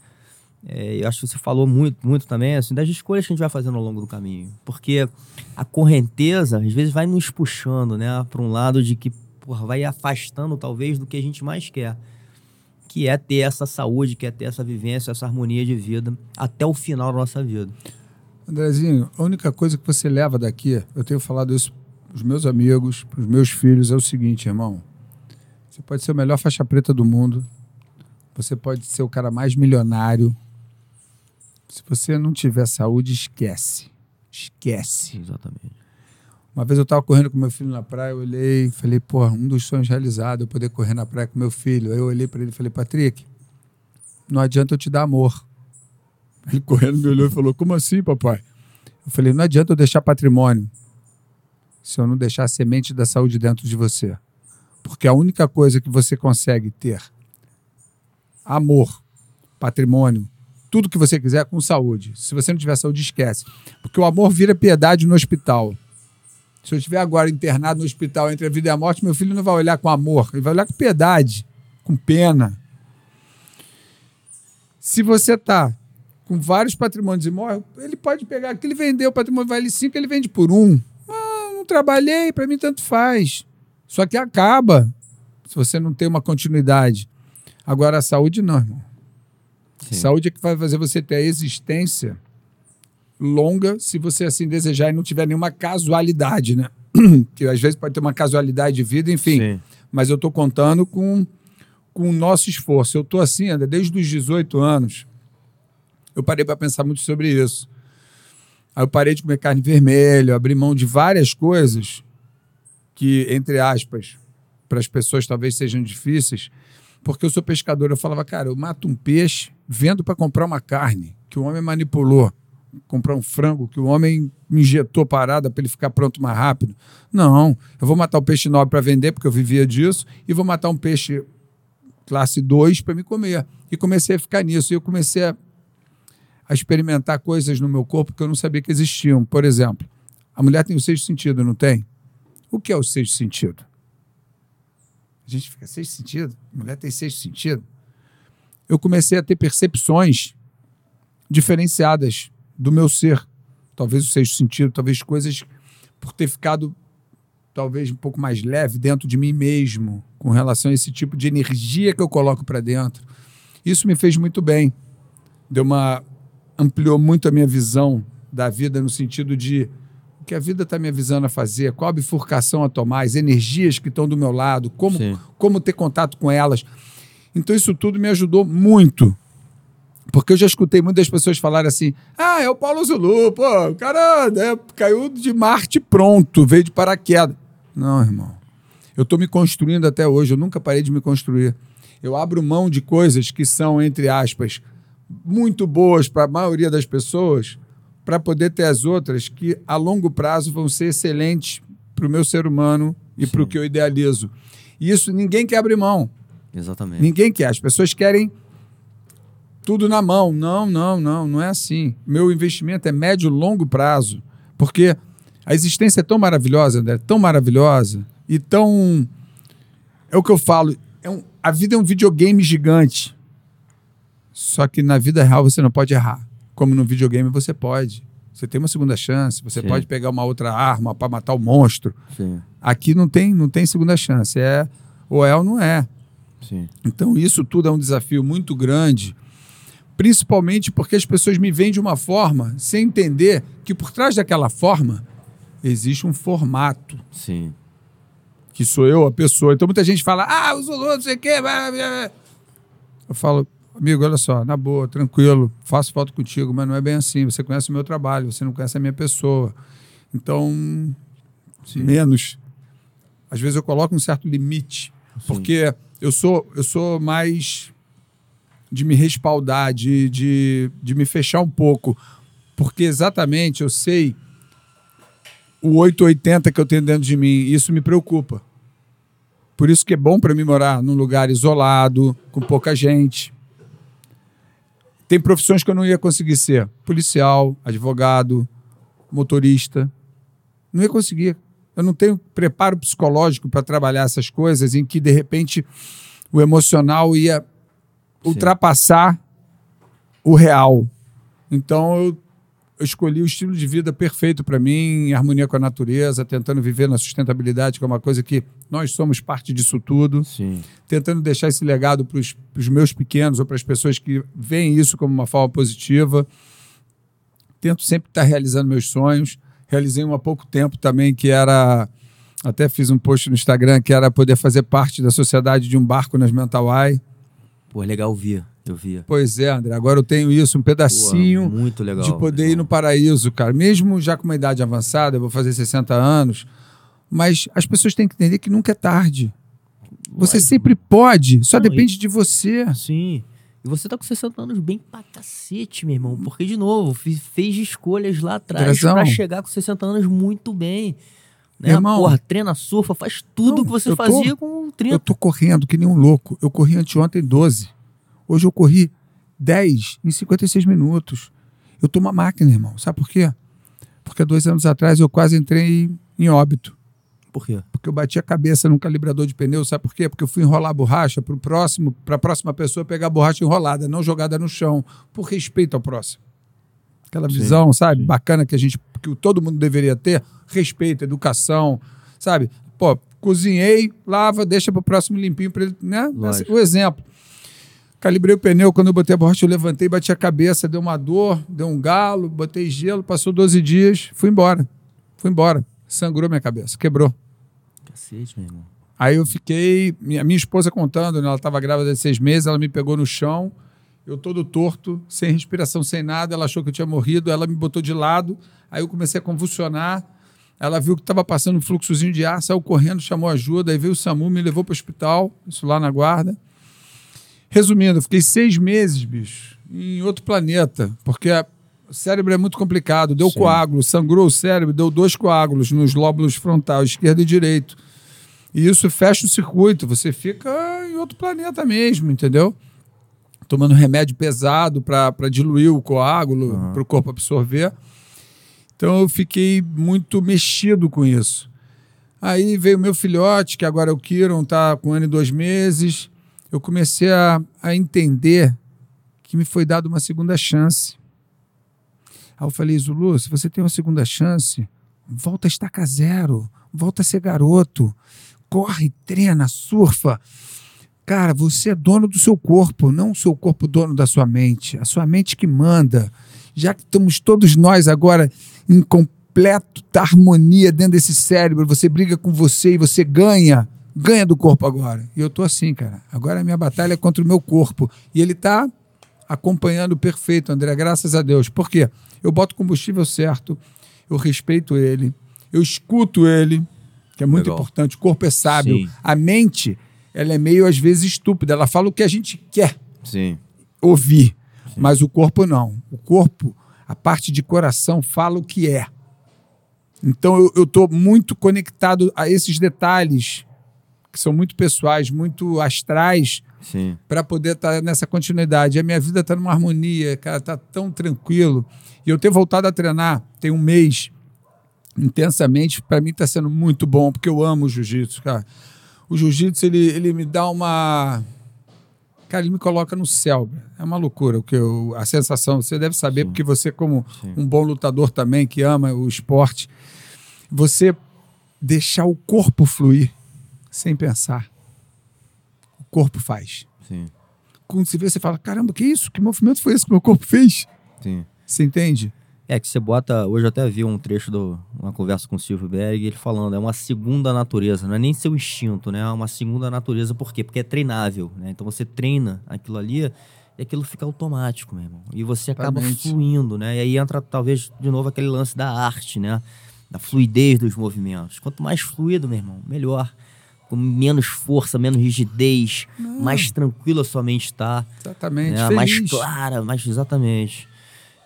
É, eu acho que você falou muito, muito também, assim, das escolhas que a gente vai fazendo ao longo do caminho. Porque a correnteza, às vezes, vai nos puxando, né, para um lado de que, porra, vai afastando, talvez, do que a gente mais quer. Que é ter essa saúde, que é ter essa vivência, essa harmonia de vida até o final da nossa vida. Andrezinho, a única coisa que você leva daqui, eu tenho falado isso para os meus amigos, para os meus filhos, é o seguinte, irmão. Você pode ser o melhor faixa preta do mundo, você pode ser o cara mais milionário. Se você não tiver saúde, esquece. Esquece. Exatamente. Uma vez eu estava correndo com meu filho na praia, eu olhei e falei, pô, um dos sonhos realizados, eu poder correr na praia com meu filho. Aí eu olhei para ele e falei, Patrick, não adianta eu te dar amor. Ele correndo me olhou e falou, como assim, papai? Eu falei, não adianta eu deixar patrimônio se eu não deixar a semente da saúde dentro de você. Porque a única coisa que você consegue ter amor, patrimônio, tudo que você quiser com saúde. Se você não tiver saúde, esquece. Porque o amor vira piedade no hospital. Se eu estiver agora internado no hospital entre a vida e a morte, meu filho não vai olhar com amor, ele vai olhar com piedade, com pena. Se você está com vários patrimônios e morre, ele pode pegar aquilo e vender o patrimônio vale 5, ele vende por um. Ah, não trabalhei, para mim tanto faz. Só que acaba se você não tem uma continuidade. Agora a saúde não, irmão. Sim. Saúde é que vai fazer você ter a existência longa, se você assim desejar e não tiver nenhuma casualidade, né? que às vezes pode ter uma casualidade de vida, enfim. Sim. Mas eu estou contando com, com o nosso esforço. Eu estou assim, André, desde os 18 anos. Eu parei para pensar muito sobre isso. Aí eu parei de comer carne vermelha, abri mão de várias coisas que, entre aspas, para as pessoas talvez sejam difíceis, porque eu sou pescador. Eu falava, cara, eu mato um peixe, vendo para comprar uma carne que o homem manipulou, comprar um frango que o homem me injetou parada para ele ficar pronto mais rápido. Não, eu vou matar o peixe nobre para vender, porque eu vivia disso, e vou matar um peixe classe 2 para me comer. E comecei a ficar nisso. E eu comecei a, a experimentar coisas no meu corpo que eu não sabia que existiam. Por exemplo, a mulher tem o sexto sentido, não tem? O que é o sexto sentido? A gente fica, sexto sentido? A mulher tem sexto sentido? Eu comecei a ter percepções diferenciadas do meu ser. Talvez o sexto sentido, talvez coisas por ter ficado talvez um pouco mais leve dentro de mim mesmo, com relação a esse tipo de energia que eu coloco para dentro. Isso me fez muito bem. Deu uma ampliou muito a minha visão da vida no sentido de o que a vida está me avisando a fazer, qual a bifurcação a tomar, as energias que estão do meu lado, como, Sim. como ter contato com elas. Então isso tudo me ajudou muito. Porque eu já escutei muitas pessoas falarem assim: ah, é o Paulo Zulu, pô, o cara né, caiu de Marte pronto, veio de paraquedas. Não, irmão. Eu estou me construindo até hoje, eu nunca parei de me construir. Eu abro mão de coisas que são, entre aspas, muito boas para a maioria das pessoas, para poder ter as outras que a longo prazo vão ser excelentes para o meu ser humano e para o que eu idealizo. E isso ninguém quer abrir mão. Exatamente. Ninguém quer. As pessoas querem tudo na mão. Não, não, não, não é assim. Meu investimento é médio longo prazo, porque a existência é tão maravilhosa, André, tão maravilhosa e tão é o que eu falo, é um... a vida é um videogame gigante. Só que na vida real você não pode errar. Como no videogame você pode. Você tem uma segunda chance, você Sim. pode pegar uma outra arma para matar o monstro. Sim, Aqui não tem, não tem segunda chance. É ou é ou não é. Sim. Então, isso tudo é um desafio muito grande, principalmente porque as pessoas me veem de uma forma sem entender que por trás daquela forma existe um formato, Sim. que sou eu, a pessoa. Então, muita gente fala, ah, os Zulu, não sei o quê. blá, blá, blá." Eu falo, amigo, olha só, na boa, tranquilo, faço foto contigo, mas não é bem assim. Você conhece o meu trabalho, você não conhece a minha pessoa. Então, menos. Às vezes eu coloco um certo limite, porque eu sou, eu sou mais de me respaldar, de, de, de me fechar um pouco, porque exatamente eu sei o 880 que eu tenho dentro de mim, e isso me preocupa. Por isso que é bom para mim morar num lugar isolado, com pouca gente. Tem profissões que eu não ia conseguir ser: policial, advogado, motorista. Não ia conseguir. Eu não tenho preparo psicológico para trabalhar essas coisas em que, de repente, o emocional ia ultrapassar o real. Então, eu, eu escolhi o estilo de vida perfeito para mim, em harmonia com a natureza, tentando viver na sustentabilidade, que é uma coisa que nós somos parte disso tudo Sim. tentando deixar esse legado para os meus pequenos ou para as pessoas que veem isso como uma forma positiva. Tento sempre estar realizando meus sonhos. Realizei um há pouco tempo também, que era. Até fiz um post no Instagram que era poder fazer parte da sociedade de um barco nas Mental Eye. Pô, é legal via. Eu via. Pois é, André. Agora eu tenho isso, um Pô, pedacinho muito legal. de poder ir no paraíso, cara. Mesmo já com uma idade avançada, eu vou fazer 60 anos. Mas as pessoas têm que entender que nunca é tarde. Você sempre pode, só Não, e- depende de você. Sim. E você tá com 60 anos bem pra cacete, meu irmão. Porque, de novo, fez escolhas lá atrás pra chegar com 60 anos muito bem. Né? Meu irmão. Porra, treina, surfa, faz tudo Não, que você eu tô- fazia com 30. Eu tô correndo que nem um louco. Eu corri anteontem 12. Hoje eu corri 10 em 56 minutos. Eu tô uma máquina, irmão. Sabe por quê? Porque há dois anos atrás eu quase entrei em óbito. Por quê? Porque eu bati a cabeça num calibrador de pneu. Sabe por quê? Porque eu fui enrolar a borracha para próximo, para a próxima pessoa pegar a borracha enrolada, não jogada no chão, por respeito ao próximo. Aquela Sim, visão, sabe, sim. bacana que a gente, que todo mundo deveria ter, respeito, educação, sabe? Pô, cozinhei, lava, deixa para o próximo limpinho para ele, né? Lógico. O exemplo. Calibrei o pneu, quando eu botei a borracha, eu levantei, bati a cabeça, deu uma dor, deu um galo, botei gelo, passou 12 dias, fui embora. Fui embora. Sangrou minha cabeça, quebrou. Cacete, meu irmão. Aí eu fiquei, minha, minha esposa contando, né, ela estava grávida de seis meses, ela me pegou no chão, eu todo torto, sem respiração, sem nada, ela achou que eu tinha morrido, ela me botou de lado, aí eu comecei a convulsionar, ela viu que estava passando um fluxozinho de ar, saiu correndo, chamou ajuda, aí veio o SAMU, me levou para o hospital, isso lá na guarda. Resumindo, eu fiquei seis meses, bicho, em outro planeta, porque o cérebro é muito complicado, deu Sim. coágulo, sangrou o cérebro, deu dois coágulos nos lóbulos frontais, esquerdo e direito. E isso fecha o circuito, você fica em outro planeta mesmo, entendeu? Tomando remédio pesado para diluir o coágulo, Aham. para o corpo absorver. Então eu fiquei muito mexido com isso. Aí veio meu filhote, que agora é o Kiron, tá com um ano e dois meses. Eu comecei a, a entender que me foi dada uma segunda chance. Aí eu falei, Zulu, se você tem uma segunda chance, volta a estaca zero, volta a ser garoto, corre, treina, surfa. Cara, você é dono do seu corpo, não o seu corpo dono da sua mente. A sua mente que manda. Já que estamos todos nós agora em completa harmonia dentro desse cérebro, você briga com você e você ganha, ganha do corpo agora. E eu tô assim, cara. Agora a minha batalha é contra o meu corpo. E ele tá acompanhando perfeito, André, graças a Deus. Por quê? Eu boto combustível certo, eu respeito ele, eu escuto ele, que é muito Legal. importante. O corpo é sábio. Sim. A mente, ela é meio às vezes estúpida. Ela fala o que a gente quer Sim. ouvir, mas o corpo não. O corpo, a parte de coração fala o que é. Então eu estou muito conectado a esses detalhes que são muito pessoais, muito astrais, para poder estar tá nessa continuidade. A minha vida está numa harmonia, cara, está tão tranquilo. E eu ter voltado a treinar tem um mês intensamente, para mim está sendo muito bom, porque eu amo o jiu-jitsu, cara. O jiu-jitsu, ele, ele me dá uma. Cara, ele me coloca no céu. É uma loucura o que eu, a sensação. Você deve saber, Sim. porque você, como Sim. um bom lutador também, que ama o esporte, você deixar o corpo fluir sem pensar. O corpo faz. Sim. Quando você vê, você fala: caramba, que isso? Que movimento foi esse que meu corpo fez? Sim. Você entende? É que você bota. Hoje eu até vi um trecho de uma conversa com o Silvio Berg, ele falando, é uma segunda natureza, não é nem seu instinto, né? É uma segunda natureza, por quê? Porque é treinável, né? Então você treina aquilo ali e aquilo fica automático, meu irmão. E você acaba Exatamente. fluindo, né? E aí entra talvez de novo aquele lance da arte, né? Da fluidez dos movimentos. Quanto mais fluido, meu irmão, melhor. Com menos força, menos rigidez, não. mais tranquila a sua mente está. Exatamente. Né? Mais clara, mais exatamente.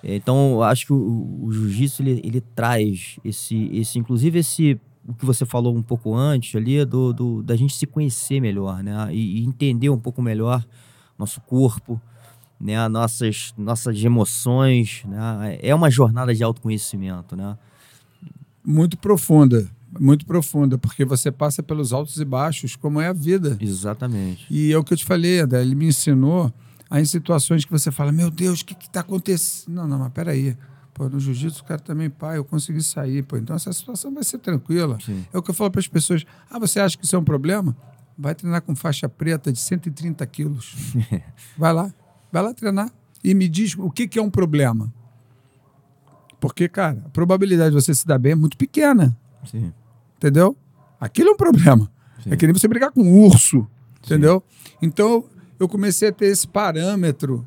Então, acho que o, o jiu-jitsu ele, ele traz esse, esse, inclusive esse o que você falou um pouco antes ali do, do da gente se conhecer melhor, né? E, e, entender um pouco melhor nosso corpo, né? Nossas nossas emoções, né? É uma jornada de autoconhecimento, né? Muito profunda, muito profunda, porque você passa pelos altos e baixos, como é a vida. Exatamente. E é o que eu te falei, André, ele me ensinou Aí em situações que você fala, meu Deus, o que está acontecendo? Não, não, mas peraí. Pô, no jiu-jitsu o cara também, pai, eu consegui sair. Pô, então essa situação vai ser tranquila. Sim. É o que eu falo para as pessoas. Ah, você acha que isso é um problema? Vai treinar com faixa preta de 130 quilos. vai lá, vai lá treinar. E me diz o que, que é um problema. Porque, cara, a probabilidade de você se dar bem é muito pequena. Sim. Entendeu? Aquilo é um problema. Sim. É que nem você brigar com um urso. Entendeu? Sim. Então, eu comecei a ter esse parâmetro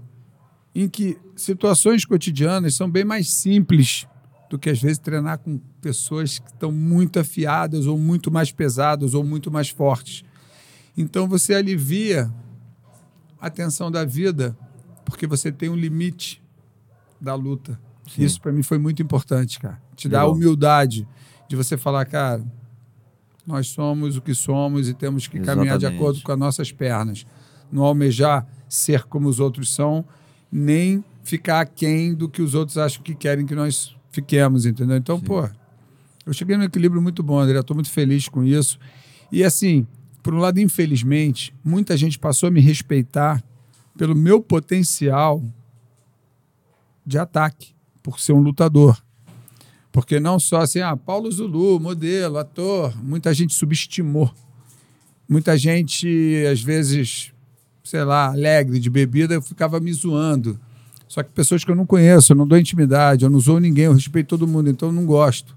em que situações cotidianas são bem mais simples do que às vezes treinar com pessoas que estão muito afiadas ou muito mais pesadas ou muito mais fortes. Então você alivia a tensão da vida porque você tem um limite da luta. Sim. Isso para mim foi muito importante, cara. Te dá a humildade de você falar, cara, nós somos o que somos e temos que Exatamente. caminhar de acordo com as nossas pernas não almejar ser como os outros são, nem ficar aquém do que os outros acham que querem que nós fiquemos, entendeu? Então, Sim. pô, eu cheguei num equilíbrio muito bom, André, estou muito feliz com isso. E assim, por um lado, infelizmente, muita gente passou a me respeitar pelo meu potencial de ataque, por ser um lutador. Porque não só assim, ah, Paulo Zulu, modelo, ator, muita gente subestimou. Muita gente, às vezes, sei lá, alegre de bebida, eu ficava me zoando. Só que pessoas que eu não conheço, eu não dou intimidade, eu não zoo ninguém, eu respeito todo mundo, então eu não gosto.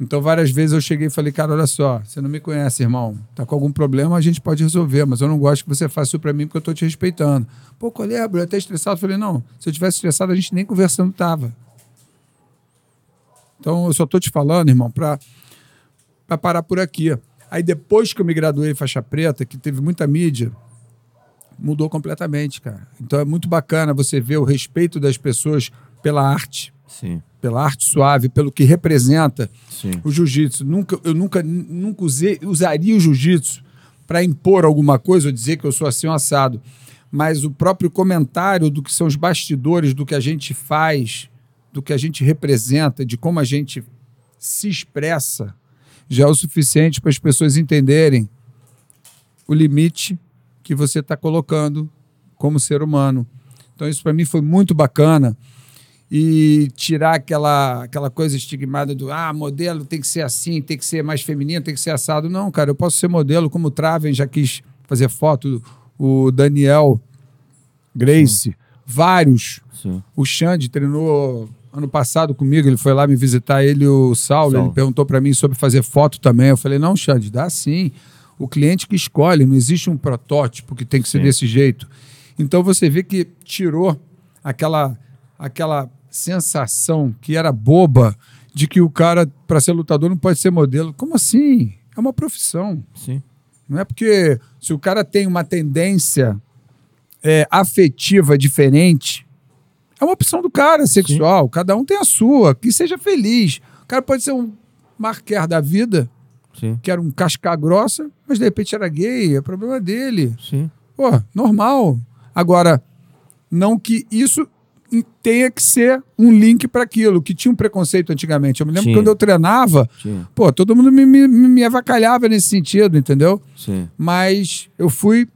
Então, várias vezes eu cheguei e falei, cara, olha só, você não me conhece, irmão. Tá com algum problema, a gente pode resolver, mas eu não gosto que você faça isso pra mim porque eu tô te respeitando. Pô, qual é, Eu até estressado. Eu falei, não, se eu tivesse estressado, a gente nem conversando tava. Então, eu só tô te falando, irmão, pra parar por aqui. Aí, depois que eu me graduei em faixa preta, que teve muita mídia, mudou completamente, cara. Então é muito bacana você ver o respeito das pessoas pela arte. Sim. Pela arte suave, pelo que representa Sim. o jiu-jitsu. Nunca, eu nunca, nunca usei, usaria o jiu-jitsu para impor alguma coisa ou dizer que eu sou assim um assado. Mas o próprio comentário do que são os bastidores, do que a gente faz, do que a gente representa, de como a gente se expressa, já é o suficiente para as pessoas entenderem o limite que você está colocando como ser humano. Então, isso para mim foi muito bacana. E tirar aquela, aquela coisa estigmada do ah, modelo tem que ser assim, tem que ser mais feminino, tem que ser assado. Não, cara, eu posso ser modelo, como o Traven já quis fazer foto, o Daniel Grace, Sim. vários. Sim. O Xande treinou ano passado comigo, ele foi lá me visitar, ele o Saulo, Saulo. ele perguntou para mim sobre fazer foto também. Eu falei, não, Xande, dá sim o cliente que escolhe, não existe um protótipo que tem que ser Sim. desse jeito. Então você vê que tirou aquela, aquela sensação que era boba de que o cara, para ser lutador, não pode ser modelo. Como assim? É uma profissão. Sim. Não é porque se o cara tem uma tendência é, afetiva diferente, É uma opção do cara sexual. Sim. Cada um tem a sua. Que seja feliz. O cara pode ser um marquer da vida, Sim. que era um casca grossa, mas de repente era gay. É problema dele. Sim. Pô, normal. Agora, não que isso tenha que ser um link para aquilo, que tinha um preconceito antigamente. Eu me lembro Sim. quando eu treinava, Sim. pô, todo mundo me, me, me avacalhava nesse sentido, entendeu? Sim. Mas eu fui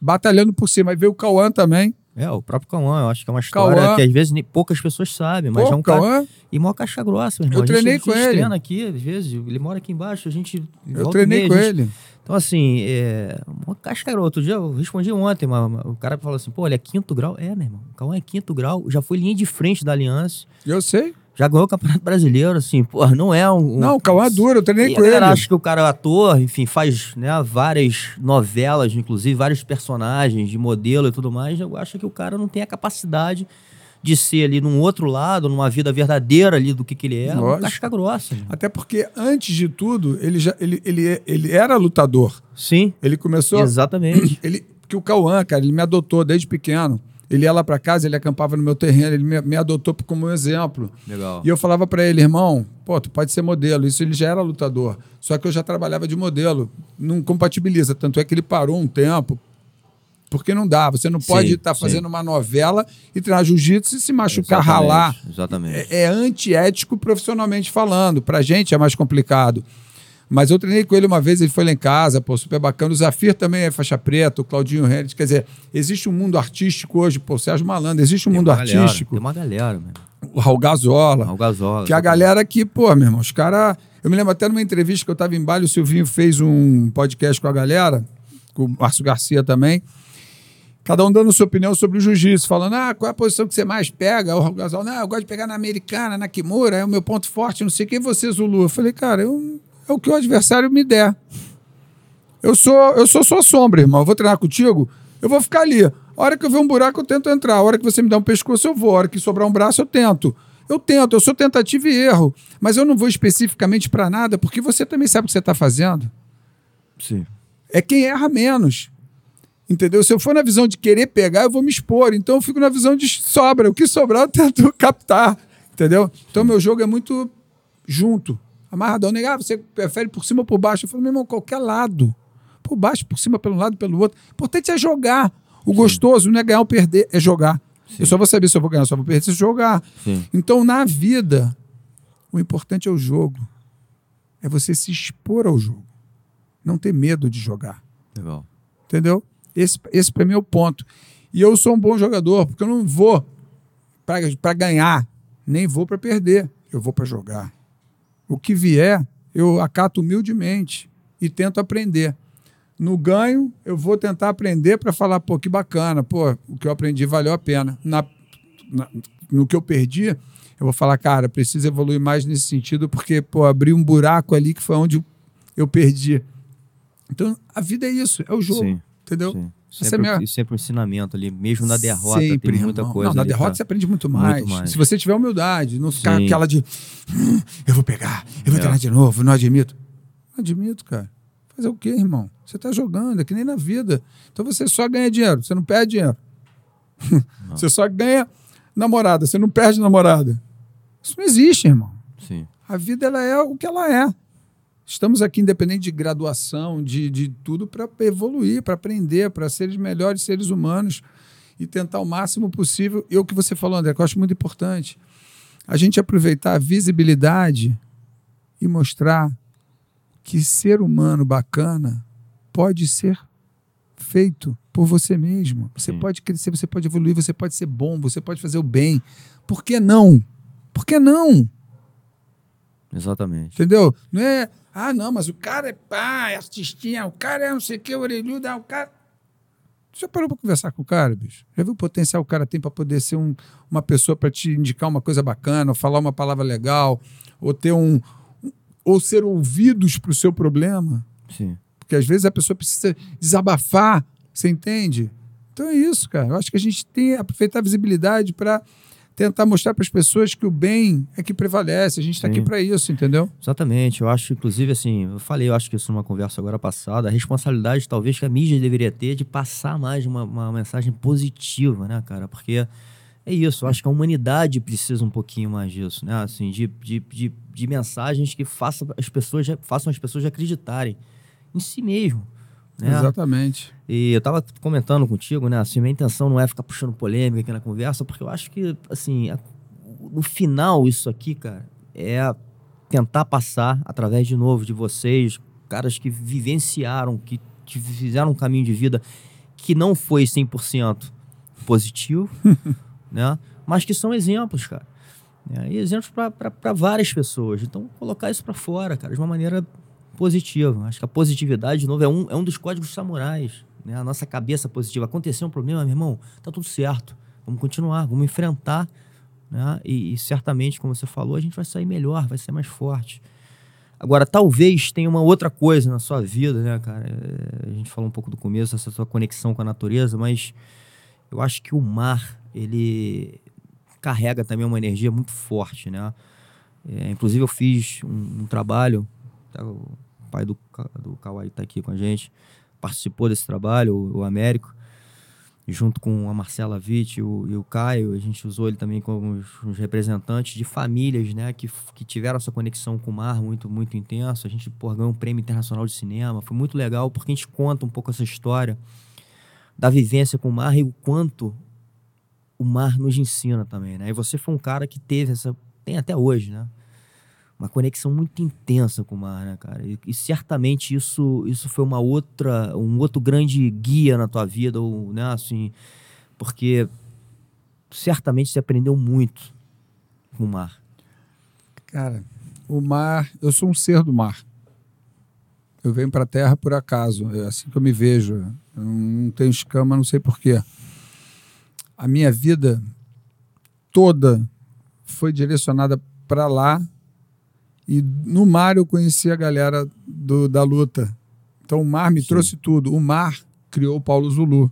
batalhando por cima. Aí veio o Cauã também. É, o próprio Cauã, eu acho que é uma história Cauã, que às vezes poucas pessoas sabem, mas pô, é um cara. E mó caixa grossa, meu irmão. Eu treinei com ele. treina aqui, às vezes, ele mora aqui embaixo, a gente. Eu treinei com ele. Então, assim, é, uma casca Outro dia eu respondi ontem, uma, uma, o cara falou assim: pô, ele é quinto grau? É, meu irmão. O Cauã é quinto grau, já foi linha de frente da aliança. Eu sei. Já ganhou o Campeonato Brasileiro, assim, pô, não é um. Não, o Cauã é duro, eu treinei com ele. acho que o cara é ator, enfim, faz né, várias novelas, inclusive, vários personagens de modelo e tudo mais. Eu acho que o cara não tem a capacidade de ser ali num outro lado, numa vida verdadeira ali do que, que ele é, Lógico. uma casca grossa. Até porque, antes de tudo, ele, já, ele, ele, ele era lutador. Sim. Ele começou... Exatamente. Ele, porque o Cauã, cara, ele me adotou desde pequeno. Ele ia lá para casa, ele acampava no meu terreno, ele me, me adotou como um exemplo. Legal. E eu falava para ele, irmão, pô, tu pode ser modelo. Isso ele já era lutador. Só que eu já trabalhava de modelo. Não compatibiliza. Tanto é que ele parou um tempo, porque não dá. Você não pode estar tá fazendo uma novela e treinar jiu-jitsu e se machucar, exatamente, ralar. Exatamente. É, é antiético profissionalmente falando. Pra gente é mais complicado. Mas eu treinei com ele uma vez, ele foi lá em casa, pô, super bacana. O Zafir também é faixa preta, o Claudinho Henrique. Quer dizer, existe um mundo artístico hoje, pô, Sérgio Malandro, existe um tem mundo artístico. Galera, tem uma galera, mano. O Raul Gazola. Raul Gazola. Que é a galera que, pô, meu irmão, os caras. Eu me lembro até numa entrevista que eu tava em Bali, o Silvinho fez um podcast com a galera, com o Márcio Garcia também cada um dando sua opinião sobre o jiu-jitsu, falando, ah, qual é a posição que você mais pega? O Gasol, não, eu gosto de pegar na americana, na Kimura, é o meu ponto forte, não sei quem você, Zulu. Eu falei, cara, eu, é o que o adversário me der. Eu sou, eu sou sua sombra, irmão. Eu vou treinar contigo, eu vou ficar ali. A hora que eu ver um buraco, eu tento entrar. A hora que você me dá um pescoço, eu vou. A hora que sobrar um braço, eu tento. Eu tento, eu sou tentativa e erro. Mas eu não vou especificamente para nada, porque você também sabe o que você está fazendo. Sim. É quem erra menos. Entendeu? Se eu for na visão de querer pegar, eu vou me expor. Então eu fico na visão de sobra. O que sobrar, eu tento captar. Entendeu? Então meu jogo é muito junto. Amarradão. Negar, ah, você prefere por cima ou por baixo? Eu falo, meu irmão, qualquer lado. Por baixo, por cima, pelo lado, pelo outro. O importante é jogar. O Sim. gostoso não é ganhar ou perder, é jogar. Sim. Eu só vou saber se eu vou ganhar, só vou perder se jogar. Sim. Então, na vida, o importante é o jogo. É você se expor ao jogo. Não ter medo de jogar. Legal. Entendeu? Esse, esse para mim é o ponto. E eu sou um bom jogador, porque eu não vou para ganhar, nem vou para perder. Eu vou para jogar. O que vier, eu acato humildemente e tento aprender. No ganho, eu vou tentar aprender para falar, pô, que bacana, pô, o que eu aprendi valeu a pena. Na, na, no que eu perdi, eu vou falar, cara, preciso evoluir mais nesse sentido, porque, pô, abri um buraco ali que foi onde eu perdi. Então, a vida é isso, é o jogo. Sim. Entendeu? Sim. Sempre, é sempre um ensinamento ali, mesmo na derrota, sempre, tem muita irmão. coisa. Não, na derrota pra... você aprende muito mais. muito mais. Se você tiver humildade, não ficar Sim. aquela de hum, eu vou pegar, eu vou é. treinar de novo, não admito. Não admito, cara. Fazer o quê, irmão? Você está jogando, é que nem na vida. Então você só ganha dinheiro, você não perde dinheiro. você só ganha namorada, você não perde namorada. Isso não existe, irmão. Sim. A vida ela é o que ela é. Estamos aqui independente de graduação, de, de tudo, para evoluir, para aprender, para ser os melhores seres humanos e tentar o máximo possível. E o que você falou, André, que eu acho muito importante, a gente aproveitar a visibilidade e mostrar que ser humano bacana pode ser feito por você mesmo. Você Sim. pode crescer, você pode evoluir, você pode ser bom, você pode fazer o bem. Por que não? Por que não? Exatamente. Entendeu? Não é, ah, não, mas o cara é pá, é artistinha, o cara é não sei o que, orelhudo, ah, o cara. Você já parou para conversar com o cara, bicho? Já viu o potencial que o cara tem para poder ser um, uma pessoa para te indicar uma coisa bacana, ou falar uma palavra legal, ou ter um. ou ser ouvidos para o seu problema? Sim. Porque às vezes a pessoa precisa desabafar, você entende? Então é isso, cara. Eu acho que a gente tem que aproveitar a visibilidade para tentar mostrar para as pessoas que o bem é que prevalece. A gente está aqui para isso, entendeu? Exatamente. Eu acho, inclusive, assim, eu falei, eu acho que isso numa conversa agora passada, a responsabilidade talvez que a mídia deveria ter de passar mais uma, uma mensagem positiva, né, cara? Porque é isso. Eu acho que a humanidade precisa um pouquinho mais disso, né? Assim, de, de, de, de mensagens que façam as pessoas, façam as pessoas acreditarem em si mesmo. Né? Exatamente. E eu estava comentando contigo, né? Assim, minha intenção não é ficar puxando polêmica aqui na conversa, porque eu acho que, assim, no final, isso aqui, cara, é tentar passar através de novo de vocês, caras que vivenciaram, que, que fizeram um caminho de vida que não foi 100% positivo, né? Mas que são exemplos, cara. Né? E exemplos para várias pessoas. Então, colocar isso para fora, cara, de uma maneira positiva. Acho que a positividade, de novo, é um, é um dos códigos samurais. Né? A nossa cabeça positiva. Aconteceu um problema, meu irmão, tá tudo certo. Vamos continuar, vamos enfrentar. Né? E, e certamente, como você falou, a gente vai sair melhor, vai ser mais forte. Agora, talvez tenha uma outra coisa na sua vida, né, cara? É, a gente falou um pouco do começo, essa sua conexão com a natureza, mas eu acho que o mar, ele carrega também uma energia muito forte, né? É, inclusive, eu fiz um, um trabalho, tá, pai do, do Kawai está aqui com a gente, participou desse trabalho, o, o Américo, junto com a Marcela Witt e o, e o Caio, a gente usou ele também como os, os, representantes de famílias, né, que, que tiveram essa conexão com o mar muito, muito intenso. A gente pô, ganhou um prêmio internacional de cinema, foi muito legal porque a gente conta um pouco essa história da vivência com o mar e o quanto o mar nos ensina também, né? E você foi um cara que teve essa, tem até hoje, né? Uma conexão muito intensa com o mar, né, cara? E, e, certamente isso, isso foi uma outra, um outro grande guia na tua vida, ou, né, assim, porque certamente você aprendeu muito com o mar. Cara, o mar, eu sou um ser do mar. Eu venho para a terra por acaso, é assim que eu me vejo. Eu não tenho escama, não sei porquê. A minha vida toda foi direcionada para lá e no mar eu conheci a galera do, da luta. Então o mar me Sim. trouxe tudo. O mar criou Paulo Zulu,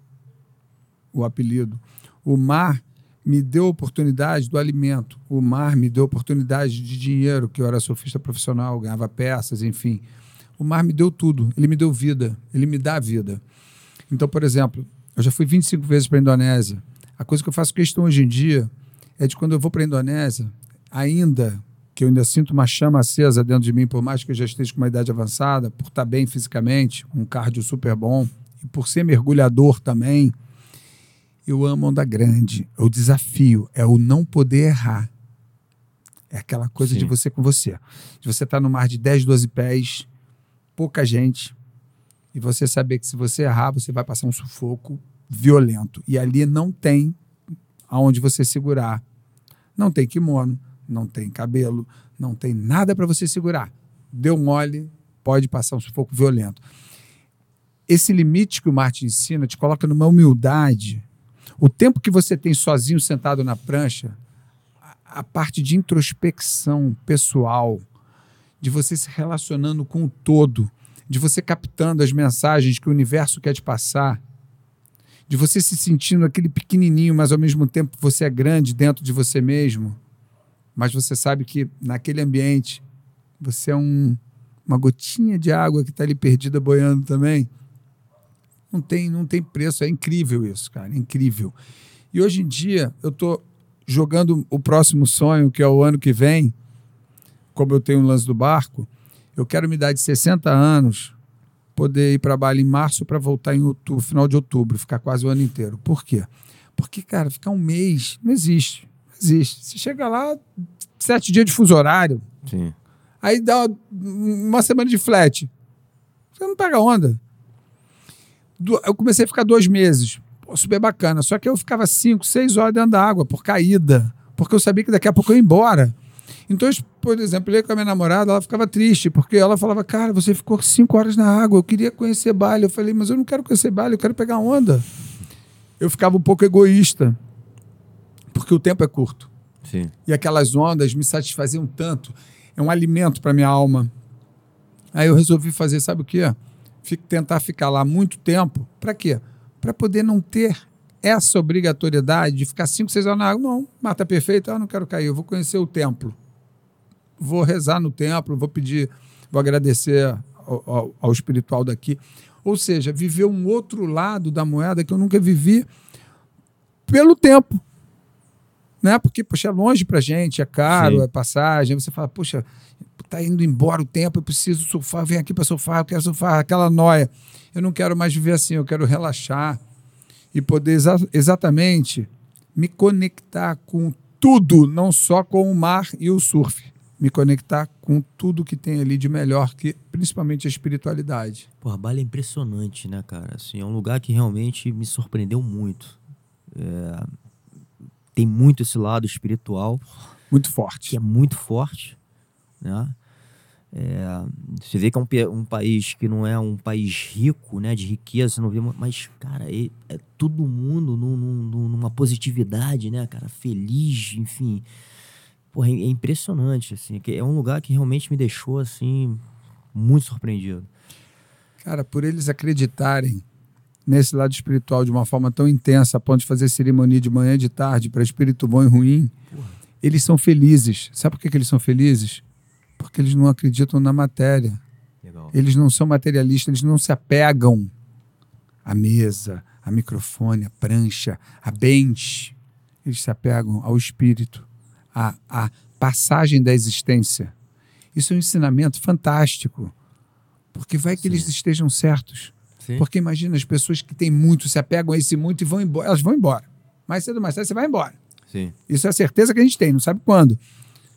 o apelido. O mar me deu oportunidade do alimento. O mar me deu oportunidade de dinheiro, que eu era surfista profissional, ganhava peças, enfim. O mar me deu tudo. Ele me deu vida. Ele me dá vida. Então, por exemplo, eu já fui 25 vezes para a Indonésia. A coisa que eu faço questão hoje em dia é de quando eu vou para a Indonésia, ainda que eu ainda sinto uma chama acesa dentro de mim, por mais que eu já esteja com uma idade avançada, por estar bem fisicamente, um cardio super bom, e por ser mergulhador também, eu amo onda grande. O desafio, é o não poder errar. É aquela coisa Sim. de você com você. De você estar no mar de 10, 12 pés, pouca gente, e você saber que se você errar, você vai passar um sufoco violento. E ali não tem aonde você segurar. Não tem kimono, não tem cabelo, não tem nada para você segurar. Deu mole, pode passar um sufoco violento. Esse limite que o Marte ensina te coloca numa humildade. O tempo que você tem sozinho sentado na prancha, a, a parte de introspecção pessoal, de você se relacionando com o todo, de você captando as mensagens que o universo quer te passar, de você se sentindo aquele pequenininho, mas ao mesmo tempo você é grande dentro de você mesmo mas você sabe que naquele ambiente você é um, uma gotinha de água que está ali perdida boiando também. Não tem, não tem preço, é incrível isso, cara, é incrível. E hoje em dia eu estou jogando o próximo sonho, que é o ano que vem, como eu tenho um lance do barco, eu quero me dar de 60 anos, poder ir para Bali em março para voltar em outubro, final de outubro, ficar quase o ano inteiro. Por quê? Porque, cara, ficar um mês não existe existe. Você chega lá, sete dias de fuso horário. Sim. Aí dá uma semana de flat. Você não pega onda. Eu comecei a ficar dois meses. Pô, super bacana. Só que eu ficava cinco, seis horas dentro da água, por caída. Porque eu sabia que daqui a pouco eu ia embora. Então, por exemplo, eu ia com a minha namorada, ela ficava triste, porque ela falava, cara, você ficou cinco horas na água, eu queria conhecer baile. Eu falei, mas eu não quero conhecer baile, eu quero pegar onda. Eu ficava um pouco egoísta porque o tempo é curto. Sim. E aquelas ondas me satisfaziam tanto. É um alimento para minha alma. Aí eu resolvi fazer, sabe o quê? Fico, tentar ficar lá muito tempo. Para quê? Para poder não ter essa obrigatoriedade de ficar cinco, seis horas na água. Não, mata perfeito, eu não quero cair, eu vou conhecer o templo. Vou rezar no templo, vou pedir, vou agradecer ao, ao, ao espiritual daqui. Ou seja, viver um outro lado da moeda que eu nunca vivi pelo tempo Né? Porque, poxa, é longe pra gente, é caro, Sim. é passagem. Aí você fala, poxa, tá indo embora o tempo, eu preciso surfar, vem aqui para surfar, eu quero surfar, aquela noia. Eu não quero mais viver assim, eu quero relaxar e poder exa exatamente me conectar com tudo, não só com o mar e o surf. Me conectar com tudo que tem ali de melhor, que principalmente a espiritualidade. Porra, Bali é impressionante, né, cara? Assim, é um lugar que realmente me surpreendeu muito. É, Tem muito esse lado espiritual, Muito forte. que é muito forte, né? É, você vê que é um, um país que não é um país rico, né, de riqueza, você não vê, mas, cara, é, é todo mundo num- num- numa positividade, né, cara, feliz, enfim. Porra, é, é impressionante, assim, que é um lugar que realmente me deixou, assim, muito surpreendido. Cara, por eles acreditarem nesse lado espiritual de uma forma tão intensa, a ponto de fazer cerimônia de manhã e de tarde para espírito bom e ruim, eles são felizes. Sabe por que, que eles são felizes? Porque eles não acreditam na matéria. Legal. Eles não são materialistas, eles não se apegam à mesa, a microfone, a prancha, a bench. Eles se apegam ao espírito, à, à passagem da existência. Isso é um ensinamento fantástico, porque vai que Sim. eles estejam certos. Sim. Porque imagina as pessoas que têm muito, se apegam a esse muito e vão embora. Elas vão embora. Mais cedo ou mais tarde você vai embora. Sim. Isso é a certeza que a gente tem, não sabe quando.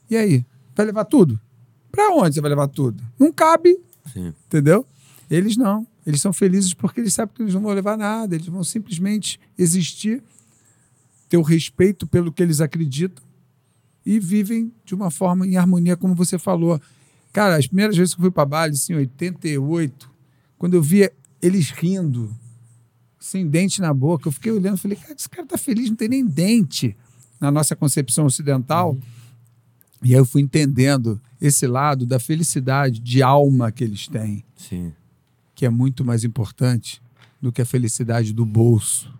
E aí? Vai levar tudo? Para onde você vai levar tudo? Não cabe, Sim. entendeu? Eles não. Eles são felizes porque eles sabem que eles não vão levar nada. Eles vão simplesmente existir, ter o respeito pelo que eles acreditam e vivem de uma forma em harmonia, como você falou. Cara, as primeiras vezes que eu fui para Bali, assim, em 88, quando eu via eles rindo, sem dente na boca, eu fiquei olhando e falei, cara, esse cara tá feliz, não tem nem dente na nossa concepção ocidental. E aí eu fui entendendo esse lado da felicidade de alma que eles têm, Sim. que é muito mais importante do que a felicidade do bolso,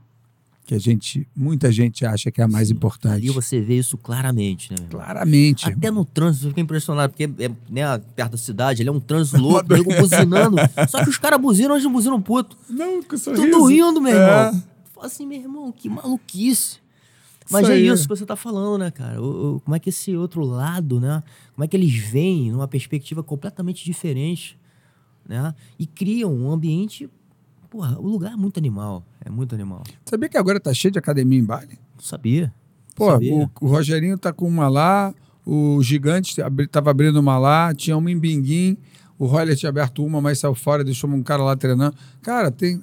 que a gente, muita gente acha que é a mais importante. Ali você vê isso claramente, né? Claramente. Até no trânsito, eu fiquei impressionado, porque é, né, perto da cidade, ele é um trânsito louco, nego buzinando. Só que os caras buzinam, eles não buzinam puto. Não, com Tudo rindo, meu É. irmão. Fala assim, meu irmão, que maluquice. Mas Isso é isso que você tá falando, né, cara? O- o- como é que esse outro lado, né? Como é que eles veem numa perspectiva completamente diferente, né? E criam um ambiente. Porra, o lugar é muito animal. É muito animal. Sabia que agora tá cheio de academia em? Não sabia. Pô, sabia. o, o Rogerinho tá com uma lá, o Gigante abri- tava abrindo uma lá, tinha uma em Binguim, o Roller tinha aberto uma, mas saiu fora, deixou um cara lá treinando. Cara, tem.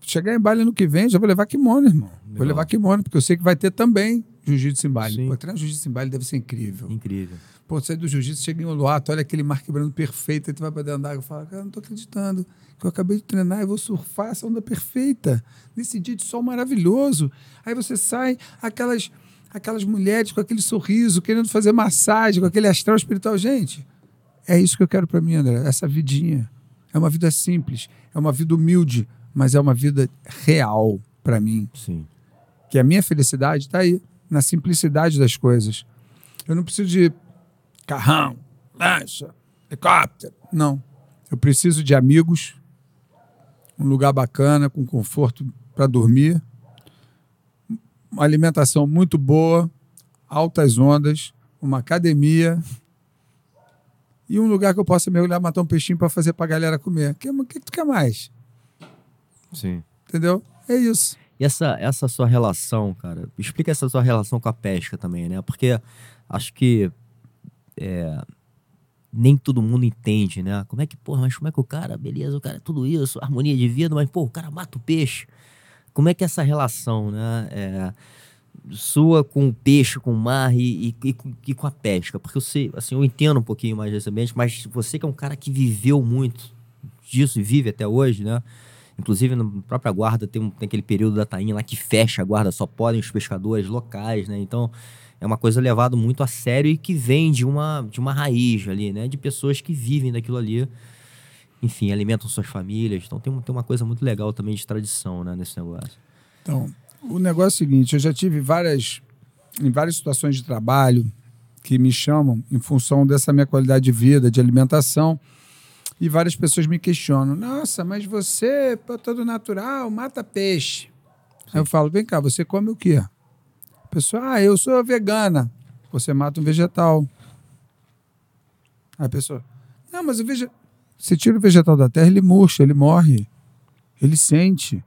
Chegar em Bali ano que vem, já vou levar kimono, irmão. Vou Legal. levar kimono, porque eu sei que vai ter também jiu-jitsu em. Sim. Pô, treinar jiu-jitsu em Bali deve ser incrível. Incrível. Pô, sai do jiu-jitsu, chega em Uluata, olha aquele mar quebrando perfeito, aí tu vai pra dentro d'água e fala, cara, não tô acreditando que eu acabei de treinar e vou surfar essa onda perfeita, nesse dia de sol maravilhoso. Aí você sai, aquelas, aquelas mulheres com aquele sorriso, querendo fazer massagem, com aquele astral espiritual. Gente, é isso que eu quero pra mim, André, essa vidinha. É uma vida simples, é uma vida humilde, mas é uma vida real pra mim Sim. que a minha felicidade está aí, na simplicidade das coisas. Eu não preciso de carrão, lancha, helicóptero. Não. Eu preciso de amigos, um lugar bacana, com conforto para dormir, uma alimentação muito boa, altas ondas, uma academia e um lugar que eu possa mergulhar, matar um peixinho para fazer para a galera comer. O que, o que tu quer mais? Sim. Entendeu? É isso. E essa, essa sua relação, cara, explica essa sua relação com a pesca também, né? Porque acho que é, nem todo mundo entende, né? Como é que, porra, mas como é que o cara, beleza, o cara é tudo isso, harmonia de vida, mas, pô, o cara mata o peixe. Como é que é essa relação, né? É, sua com o peixe, com o mar e, e, e com- a pesca? Porque eu sei, assim, eu entendo um pouquinho mais desse ambiente, mas você que é um cara que viveu muito disso e vive até hoje, né? Inclusive, na própria guarda tem, tem aquele período da tainha lá que fecha a guarda, só podem os pescadores locais, né? Então, é uma coisa levada muito a sério e que vem de uma, de uma raiz ali, né? De pessoas que vivem daquilo ali. Enfim, alimentam suas famílias. Então, tem, tem uma coisa muito legal também de tradição, né? Nesse negócio. Então, o negócio é o seguinte: eu já tive várias, em várias situações de trabalho que me chamam em função dessa minha qualidade de vida, de alimentação, e várias pessoas me questionam: nossa, mas você, pô, todo natural, mata peixe. Aí eu falo: vem cá, você come o quê? A pessoa, ah, eu sou vegana. Você mata um vegetal. Aí a pessoa, não, mas o vegetal. Você tira o vegetal da terra, ele murcha, ele morre. Ele sente.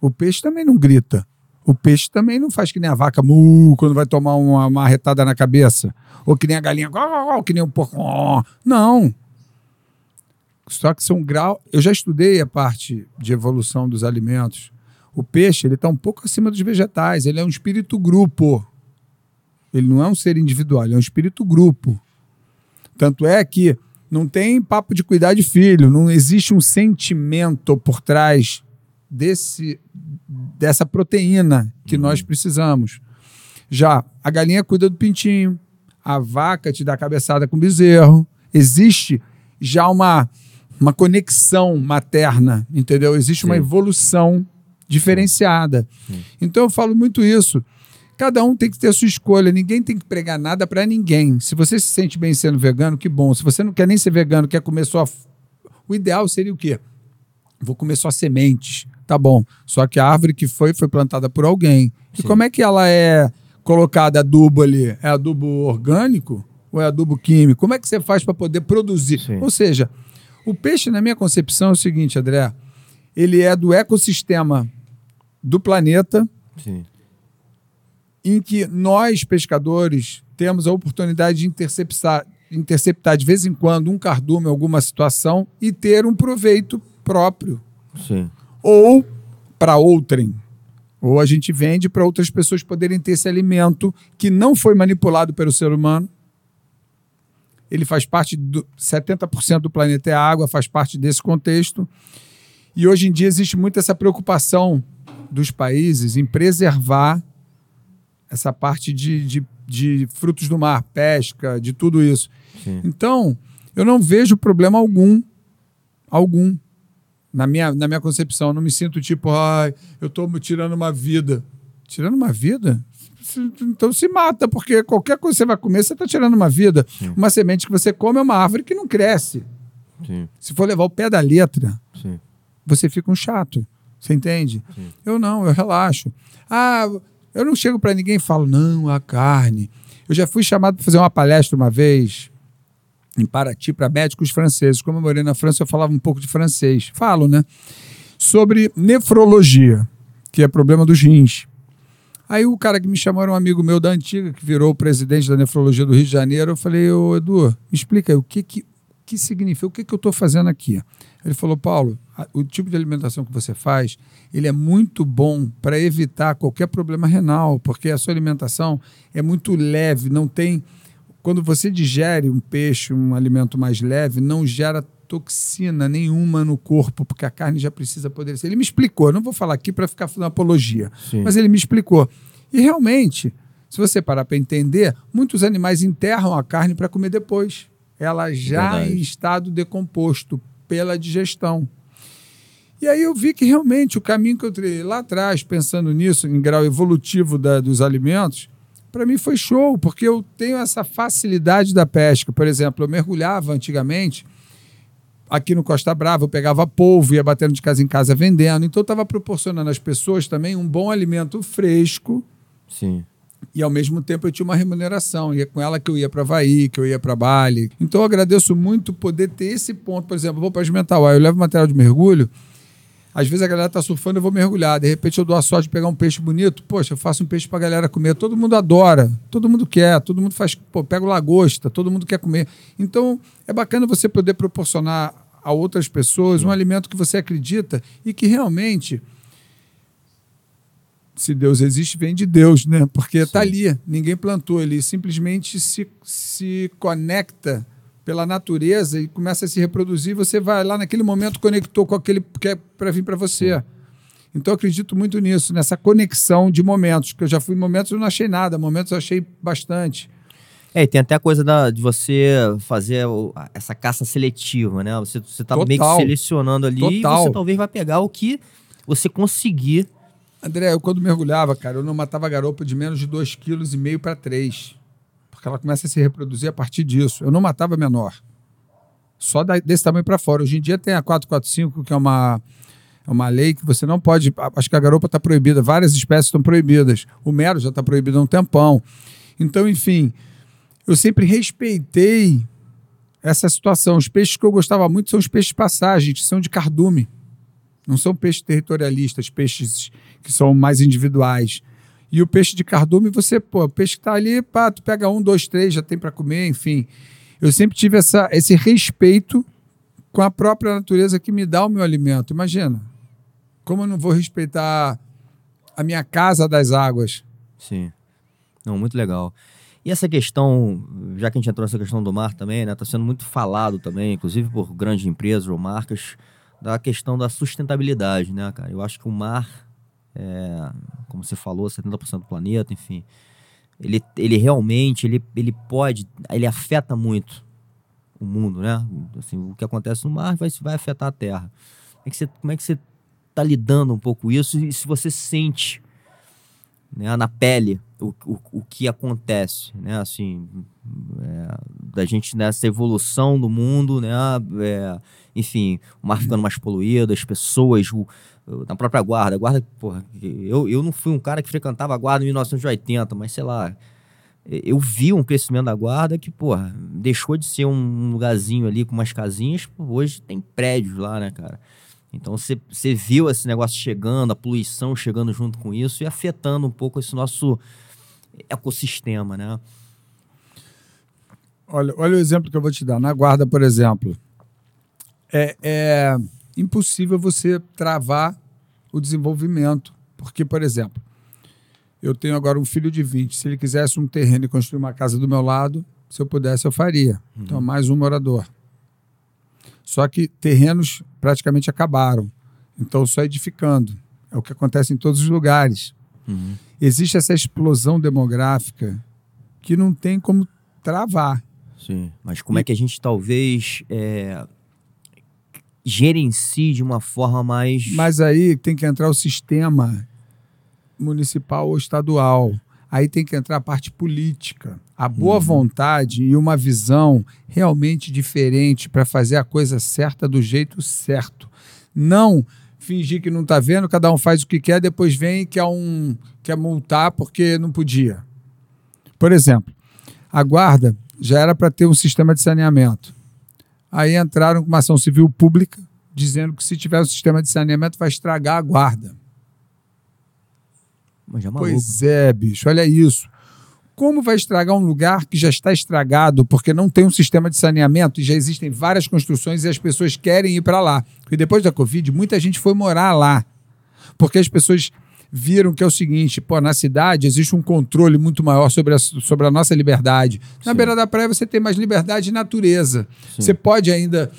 O peixe também não grita. O peixe também não faz que nem a vaca mu quando vai tomar uma, uma arretada na cabeça. Ou que nem a galinha, ou que nem o porco. Não. Só que são grau. Eu já estudei a parte de evolução dos alimentos. O peixe ele está um pouco acima dos vegetais. Ele é um espírito grupo. Ele não é um ser individual, ele é um espírito grupo. Tanto é que não tem papo de cuidar de filho, não existe um sentimento por trás desse dessa proteína que uhum. nós precisamos. Já a galinha cuida do pintinho, a vaca te dá cabeçada com o bezerro. Existe já uma uma conexão materna, entendeu? Existe Sim. uma evolução diferenciada. Sim. Então eu falo muito isso. Cada um tem que ter a sua escolha, ninguém tem que pregar nada para ninguém. Se você se sente bem sendo vegano, que bom. Se você não quer nem ser vegano, quer comer só. O ideal seria o quê? Vou comer só sementes. Tá bom. Só que a árvore que foi, foi plantada por alguém. Sim. E como é que ela é colocada adubo ali? É adubo orgânico ou é adubo químico? Como é que você faz para poder produzir? Sim. Ou seja, o peixe, na minha concepção, é o seguinte, André: ele é do ecossistema do planeta, Sim. em que nós, pescadores, temos a oportunidade de interceptar, interceptar de vez em quando um cardume alguma situação e ter um proveito próprio. Sim. Ou para outrem. Ou a gente vende para outras pessoas poderem ter esse alimento que não foi manipulado pelo ser humano, ele faz parte do 70% do planeta é água, faz parte desse contexto. E hoje em dia existe muito essa preocupação dos países em preservar essa parte de, de, de frutos do mar, pesca, de tudo isso. Sim. Então, eu não vejo problema algum, algum, na minha, na minha concepção. Eu não me sinto tipo, ai, eu estou tirando uma vida. Tirando uma vida? então se mata, porque qualquer coisa que você vai comer, você está tirando uma vida. Sim. Uma semente que você come é uma árvore que não cresce. Sim. Se for levar o pé da letra, Sim. você fica um chato. Você entende? Eu não, eu relaxo. Ah, eu não chego para ninguém e falo, não, a carne. Eu já fui chamado para fazer uma palestra uma vez em Paraty para médicos franceses. Como eu morei na França, eu falava um pouco de francês. Falo, né? Sobre nefrologia, que é problema dos rins. Aí o cara que me chamou era um amigo meu da antiga, que virou o presidente da nefrologia do Rio de Janeiro. Eu falei, ô Edu, me explica aí, o que que, que significa, o que que eu estou fazendo aqui? Ele falou, Paulo, o tipo de alimentação que você faz, ele é muito bom para evitar qualquer problema renal, porque a sua alimentação é muito leve, não tem... Quando você digere um peixe, um alimento mais leve, não gera toxina nenhuma no corpo, porque a carne já precisa poder. Ele me explicou, não vou falar aqui para ficar fazendo apologia, Sim. mas ele me explicou. E realmente, se você parar para entender, muitos animais enterram a carne para comer depois. Ela já Verdade. em estado decomposto pela digestão. E aí eu vi que realmente o caminho que eu trilhei lá atrás, pensando nisso, em grau evolutivo da, dos alimentos, para mim foi show, porque eu tenho essa facilidade da pesca. Por exemplo, eu mergulhava antigamente aqui no Costa Brava, eu pegava polvo, ia batendo de casa em casa vendendo. Então, eu estava proporcionando às pessoas também um bom alimento fresco. Sim. E ao mesmo tempo eu tinha uma remuneração. E é com ela que eu ia para Havaí, que eu ia para Bali. Então eu agradeço muito poder ter esse ponto. Por exemplo, eu vou para Esmental, eu levo material de mergulho. Às vezes a galera tá surfando, eu vou mergulhar. De repente eu dou a sorte de pegar um peixe bonito. Poxa, eu faço um peixe para a galera comer. Todo mundo adora, todo mundo quer, todo mundo faz. Pô, pega o lagosta, todo mundo quer comer. Então é bacana você poder proporcionar a outras pessoas um alimento que você acredita e que realmente se Deus existe, vem de Deus, né? Porque está ali, ninguém plantou, ele simplesmente se, se conecta pela natureza e começa a se reproduzir, você vai lá naquele momento conectou com aquele que é para vir para você. Então eu acredito muito nisso, nessa conexão de momentos, que eu já fui em momentos eu não achei nada, momentos eu achei bastante. É, e tem até a coisa da, de você fazer o, essa caça seletiva, né? Você, você tá Total. meio que selecionando ali Total. e você talvez vai pegar o que você conseguir. André, eu quando mergulhava, cara, eu não matava garopa de menos de 2,5 kg para 3 porque ela começa a se reproduzir a partir disso. Eu não matava menor. Só desse tamanho para fora. Hoje em dia tem a 445, que é uma, É uma lei que você não pode. Acho que a garopa está proibida, várias espécies estão proibidas. O mero já está proibido há um tempão. Então, enfim, eu sempre respeitei essa situação. Os peixes que eu gostava muito são os peixes passagem, que são de cardume. Não são peixes territorialistas, peixes que são mais individuais. E o peixe de cardume, você, pô, o peixe que está ali, pá, tu pega um, dois, três, já tem para comer, enfim. Eu sempre tive essa, esse respeito com a própria natureza que me dá o meu alimento. Imagina, como eu não vou respeitar a minha casa das águas? Sim. Não, muito legal. E essa questão, já que a gente entrou nessa questão do mar também, né? Está sendo muito falado também, inclusive por grandes empresas ou marcas, da questão da sustentabilidade, né, cara? Eu acho que o mar, é, como você falou, 70% do planeta, enfim, ele, ele realmente, ele, ele pode, ele afeta muito o mundo, né? Assim, o que acontece no mar vai, vai afetar a Terra. Como é que você, como é está lidando um pouco isso e se você sente né, na pele o, o, o que acontece, né, assim, é, da gente nessa evolução do mundo, né, é, enfim, o mar ficando mais poluído, as pessoas, o, na própria guarda, guarda, porra, eu, eu não fui um cara que frequentava a guarda em 1980, mas sei lá, eu vi um crescimento da guarda que, porra, deixou de ser um lugarzinho ali com umas casinhas, hoje tem prédios lá, né, cara? Então você viu esse negócio chegando, a poluição chegando junto com isso e afetando um pouco esse nosso ecossistema, né? Olha, olha o exemplo que eu vou te dar. Na guarda, por exemplo, é, é impossível você travar o desenvolvimento. Porque, por exemplo, eu tenho agora um filho de 20. Se ele quisesse um terreno e construir uma casa do meu lado, se eu pudesse, eu faria. Uhum. Então, mais um morador. Só que terrenos praticamente acabaram. Então, só edificando. É o que acontece em todos os lugares. Uhum. Existe essa explosão demográfica que não tem como travar. Sim, mas como e... é que a gente talvez é, gerencie de uma forma mais. Mas aí tem que entrar o sistema municipal ou estadual aí tem que entrar a parte política. A boa uhum. vontade e uma visão realmente diferente para fazer a coisa certa do jeito certo. Não fingir que não está vendo, cada um faz o que quer, depois vem e quer, um, quer multar porque não podia. Por exemplo, a guarda já era para ter um sistema de saneamento. Aí entraram com uma ação civil pública dizendo que se tiver um sistema de saneamento vai estragar a guarda. É pois é, bicho, olha isso. Como vai estragar um lugar que já está estragado porque não tem um sistema de saneamento e já existem várias construções e as pessoas querem ir para lá? E depois da Covid, muita gente foi morar lá. Porque as pessoas viram que é o seguinte: pô, na cidade existe um controle muito maior sobre a, sobre a nossa liberdade. Na Sim. beira da praia você tem mais liberdade e natureza. Sim. Você pode ainda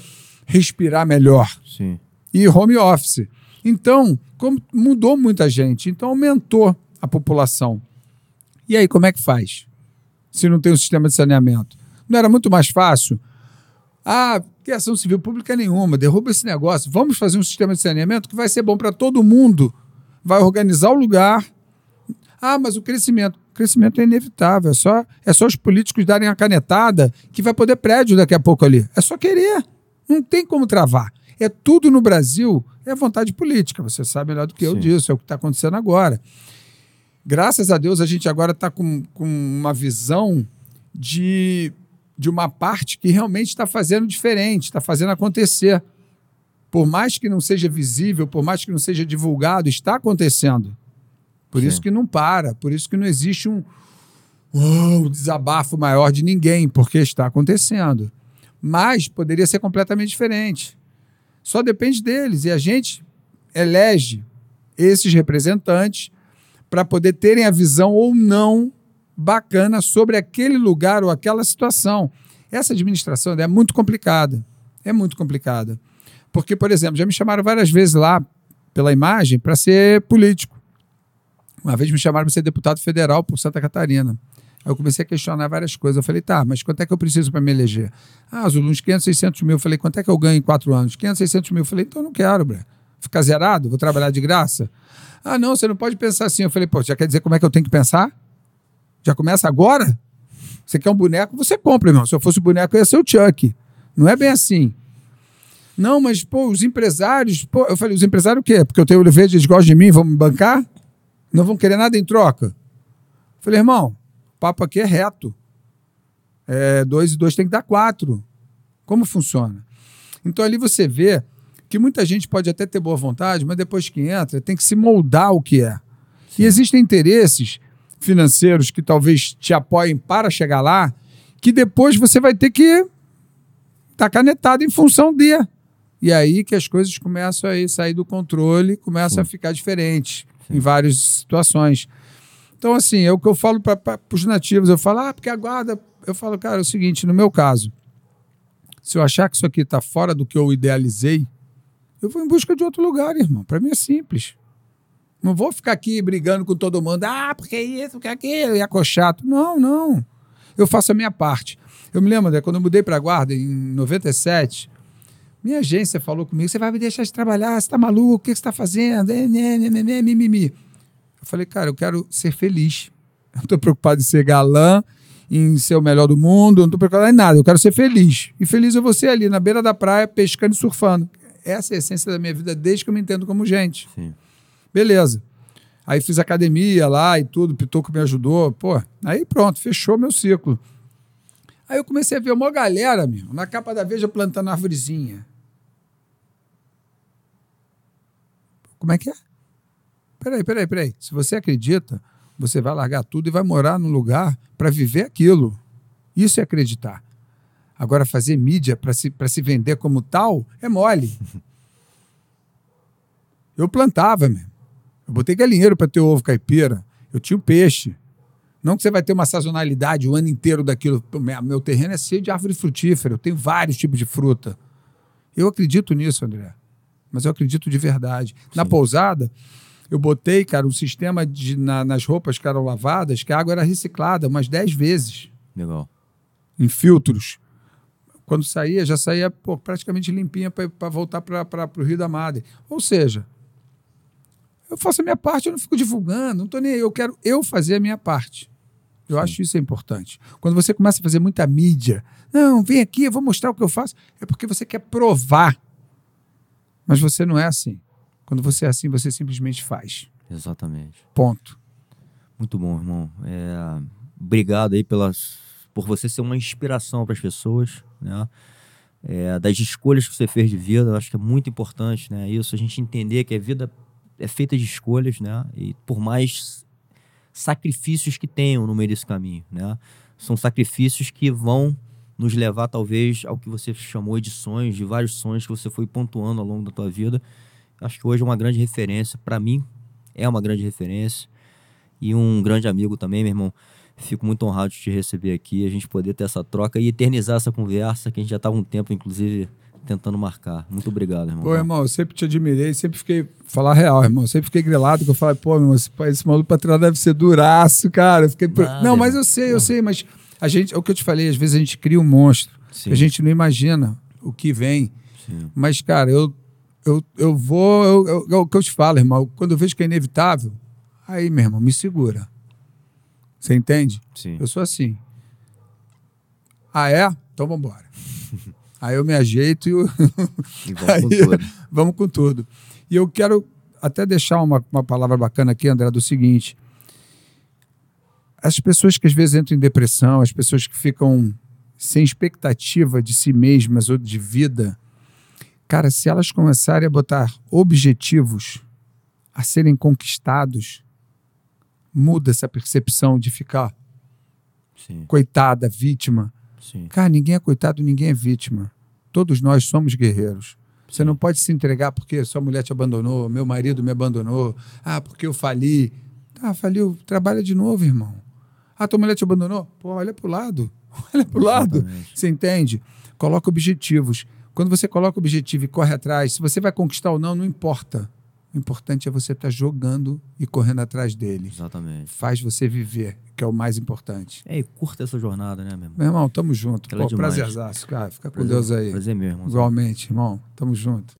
respirar melhor. Sim. E home office. Então, como mudou muita gente, então aumentou a população. E aí, como é que faz? Se não tem um sistema de saneamento. Não era muito mais fácil? Ah, que ação civil pública nenhuma, derruba esse negócio. Vamos fazer um sistema de saneamento que vai ser bom para todo mundo. Vai organizar o lugar. Ah, mas o crescimento. O crescimento é inevitável. É só, é só os políticos darem a canetada que vai poder prédio daqui a pouco ali. É só querer. Não tem como travar. É tudo no Brasil, é vontade política. Você sabe melhor do que Sim. eu disso, é o que está acontecendo agora. Graças a Deus, a gente agora está com, com uma visão de, de uma parte que realmente está fazendo diferente, está fazendo acontecer. Por mais que não seja visível, por mais que não seja divulgado, está acontecendo. Por Sim. isso que não para, por isso que não existe um, um desabafo maior de ninguém, porque está acontecendo. Mas poderia ser completamente diferente. Só depende deles. E a gente elege esses representantes para poder terem a visão ou não bacana sobre aquele lugar ou aquela situação. Essa administração é muito complicada. É muito complicada. Porque, por exemplo, já me chamaram várias vezes lá pela imagem para ser político. Uma vez me chamaram para ser deputado federal por Santa Catarina. Aí eu comecei a questionar várias coisas. Eu falei, tá, mas quanto é que eu preciso para me eleger? Ah, Zulu, uns 500, 600 mil. Eu falei, quanto é que eu ganho em quatro anos? 500, 600 mil. Eu falei, então eu não quero, Bre. Ficar zerado? Vou trabalhar de graça? Ah, não, você não pode pensar assim. Eu falei, pô, já quer dizer como é que eu tenho que pensar? Já começa agora? Você quer um boneco? Você compra, irmão. Se eu fosse boneco, eu ia ser o Chuck. Não é bem assim. Não, mas, pô, os empresários. Pô, eu falei, os empresários o quê? Porque eu tenho olho verde, eles gostam de mim, vão me bancar? Não vão querer nada em troca? Eu falei, irmão, o papo aqui é reto. É, dois e dois tem que dar quatro. Como funciona? Então ali você vê que muita gente pode até ter boa vontade, mas depois que entra, tem que se moldar o que é. Sim. E existem interesses financeiros que talvez te apoiem para chegar lá, que depois você vai ter que estar tá canetado em função de. E aí que as coisas começam a sair do controle, começam Sim. a ficar diferentes Sim. em várias situações. Então, assim, é o que eu falo para os nativos. Eu falo, ah, porque a guarda. Eu falo, cara, é o seguinte: no meu caso, se eu achar que isso aqui está fora do que eu idealizei, eu vou em busca de outro lugar, irmão. Para mim é simples. Não vou ficar aqui brigando com todo mundo. Ah, porque isso, porque aquilo, e acochato. Não, não. Eu faço a minha parte. Eu me lembro, né, quando eu mudei para a Guarda, em 97, minha agência falou comigo: você vai me deixar de trabalhar, você está maluco, o que você está fazendo? É, né, né, né, mimimi. Eu falei, cara, eu quero ser feliz. Não estou preocupado em ser galã, em ser o melhor do mundo, não estou preocupado em nada. Eu quero ser feliz. E feliz é você ali, na beira da praia, pescando e surfando. Essa é a essência da minha vida desde que eu me entendo como gente. Sim. Beleza. Aí fiz academia lá e tudo, o Pitoco me ajudou. Pô, aí pronto, fechou meu ciclo. Aí eu comecei a ver uma galera, meu, na capa da Veja plantando árvorezinha. Como é que é? Peraí, peraí, peraí. Se você acredita, você vai largar tudo e vai morar num lugar para viver aquilo. Isso é acreditar. Agora, fazer mídia para se, se vender como tal é mole. Eu plantava, meu. Eu botei galinheiro para ter ovo caipira. Eu tinha o peixe. Não que você vai ter uma sazonalidade o ano inteiro daquilo. Meu terreno é cheio de árvore frutífera. Eu tenho vários tipos de fruta. Eu acredito nisso, André. Mas eu acredito de verdade. Sim. Na pousada, eu botei, cara, um sistema de, na, nas roupas que eram lavadas, que a água era reciclada umas 10 vezes. Legal. Em filtros. Quando saía, já saía pô, praticamente limpinha para voltar para o Rio da Madre. Ou seja, eu faço a minha parte, eu não fico divulgando, não estou nem aí. Eu quero eu fazer a minha parte. Eu Sim. acho isso é importante. Quando você começa a fazer muita mídia, não, vem aqui, eu vou mostrar o que eu faço, é porque você quer provar. Mas você não é assim. Quando você é assim, você simplesmente faz. Exatamente. Ponto. Muito bom, irmão. É, obrigado aí pelas, por você ser uma inspiração para as pessoas, né? É, das escolhas que você fez de vida, eu acho que é muito importante, né? Isso, a gente entender que a vida é feita de escolhas, né? E por mais sacrifícios que tenham no meio desse caminho, né? São sacrifícios que vão nos levar talvez ao que você chamou de sonhos, de vários sonhos que você foi pontuando ao longo da tua vida acho que hoje é uma grande referência. Para mim, é uma grande referência. E um grande amigo também, meu irmão. Fico muito honrado de te receber aqui, a gente poder ter essa troca e eternizar essa conversa que a gente já estava um tempo, inclusive, tentando marcar. Muito obrigado, irmão. Pô, irmão, eu sempre te admirei, sempre fiquei. Falar real, irmão. Sempre fiquei grilado, que eu falei, pô, irmão, esse, esse maluco pra treinar deve ser duraço, cara. Eu fiquei. Nada, não, mas eu sei, eu sei, mas a gente, é o que eu te falei, às vezes a gente cria um monstro. Sim. A gente não imagina o que vem. Sim. Mas, cara, eu eu, eu vou. Eu, eu, é o que eu te falo, irmão. Quando eu vejo que é inevitável, aí, meu irmão, me segura. Você entende? Sim. Eu sou assim. Ah, é? Então vamos embora. aí eu me ajeito e, eu... e vamos, com tudo. vamos com tudo. E eu quero até deixar uma, uma palavra bacana aqui, André, do seguinte. As pessoas que às vezes entram em depressão, as pessoas que ficam sem expectativa de si mesmas ou de vida, Cara, se elas começarem a botar objetivos a serem conquistados, muda essa percepção de ficar Sim. coitada, vítima. Sim. Cara, ninguém é coitado, ninguém é vítima. Todos nós somos guerreiros. Você não pode se entregar porque sua mulher te abandonou, meu marido me abandonou, ah, porque eu fali. Ah, faliu, trabalha de novo, irmão. Ah, tua mulher te abandonou? Pô, olha pro lado. Olha pro lado. Você entende? Coloca objetivos. Quando você coloca o objetivo e corre atrás, se você vai conquistar ou não, não importa. O importante é você estar tá jogando e correndo atrás dele. Exatamente. Faz você viver, que é o mais importante. É, e curta essa jornada, né, meu irmão? Meu irmão, tamo junto. Pô, é prazerzaço, cara. Fica prazer, com Deus aí. Prazer mesmo. Igualmente, irmão. Tamo junto.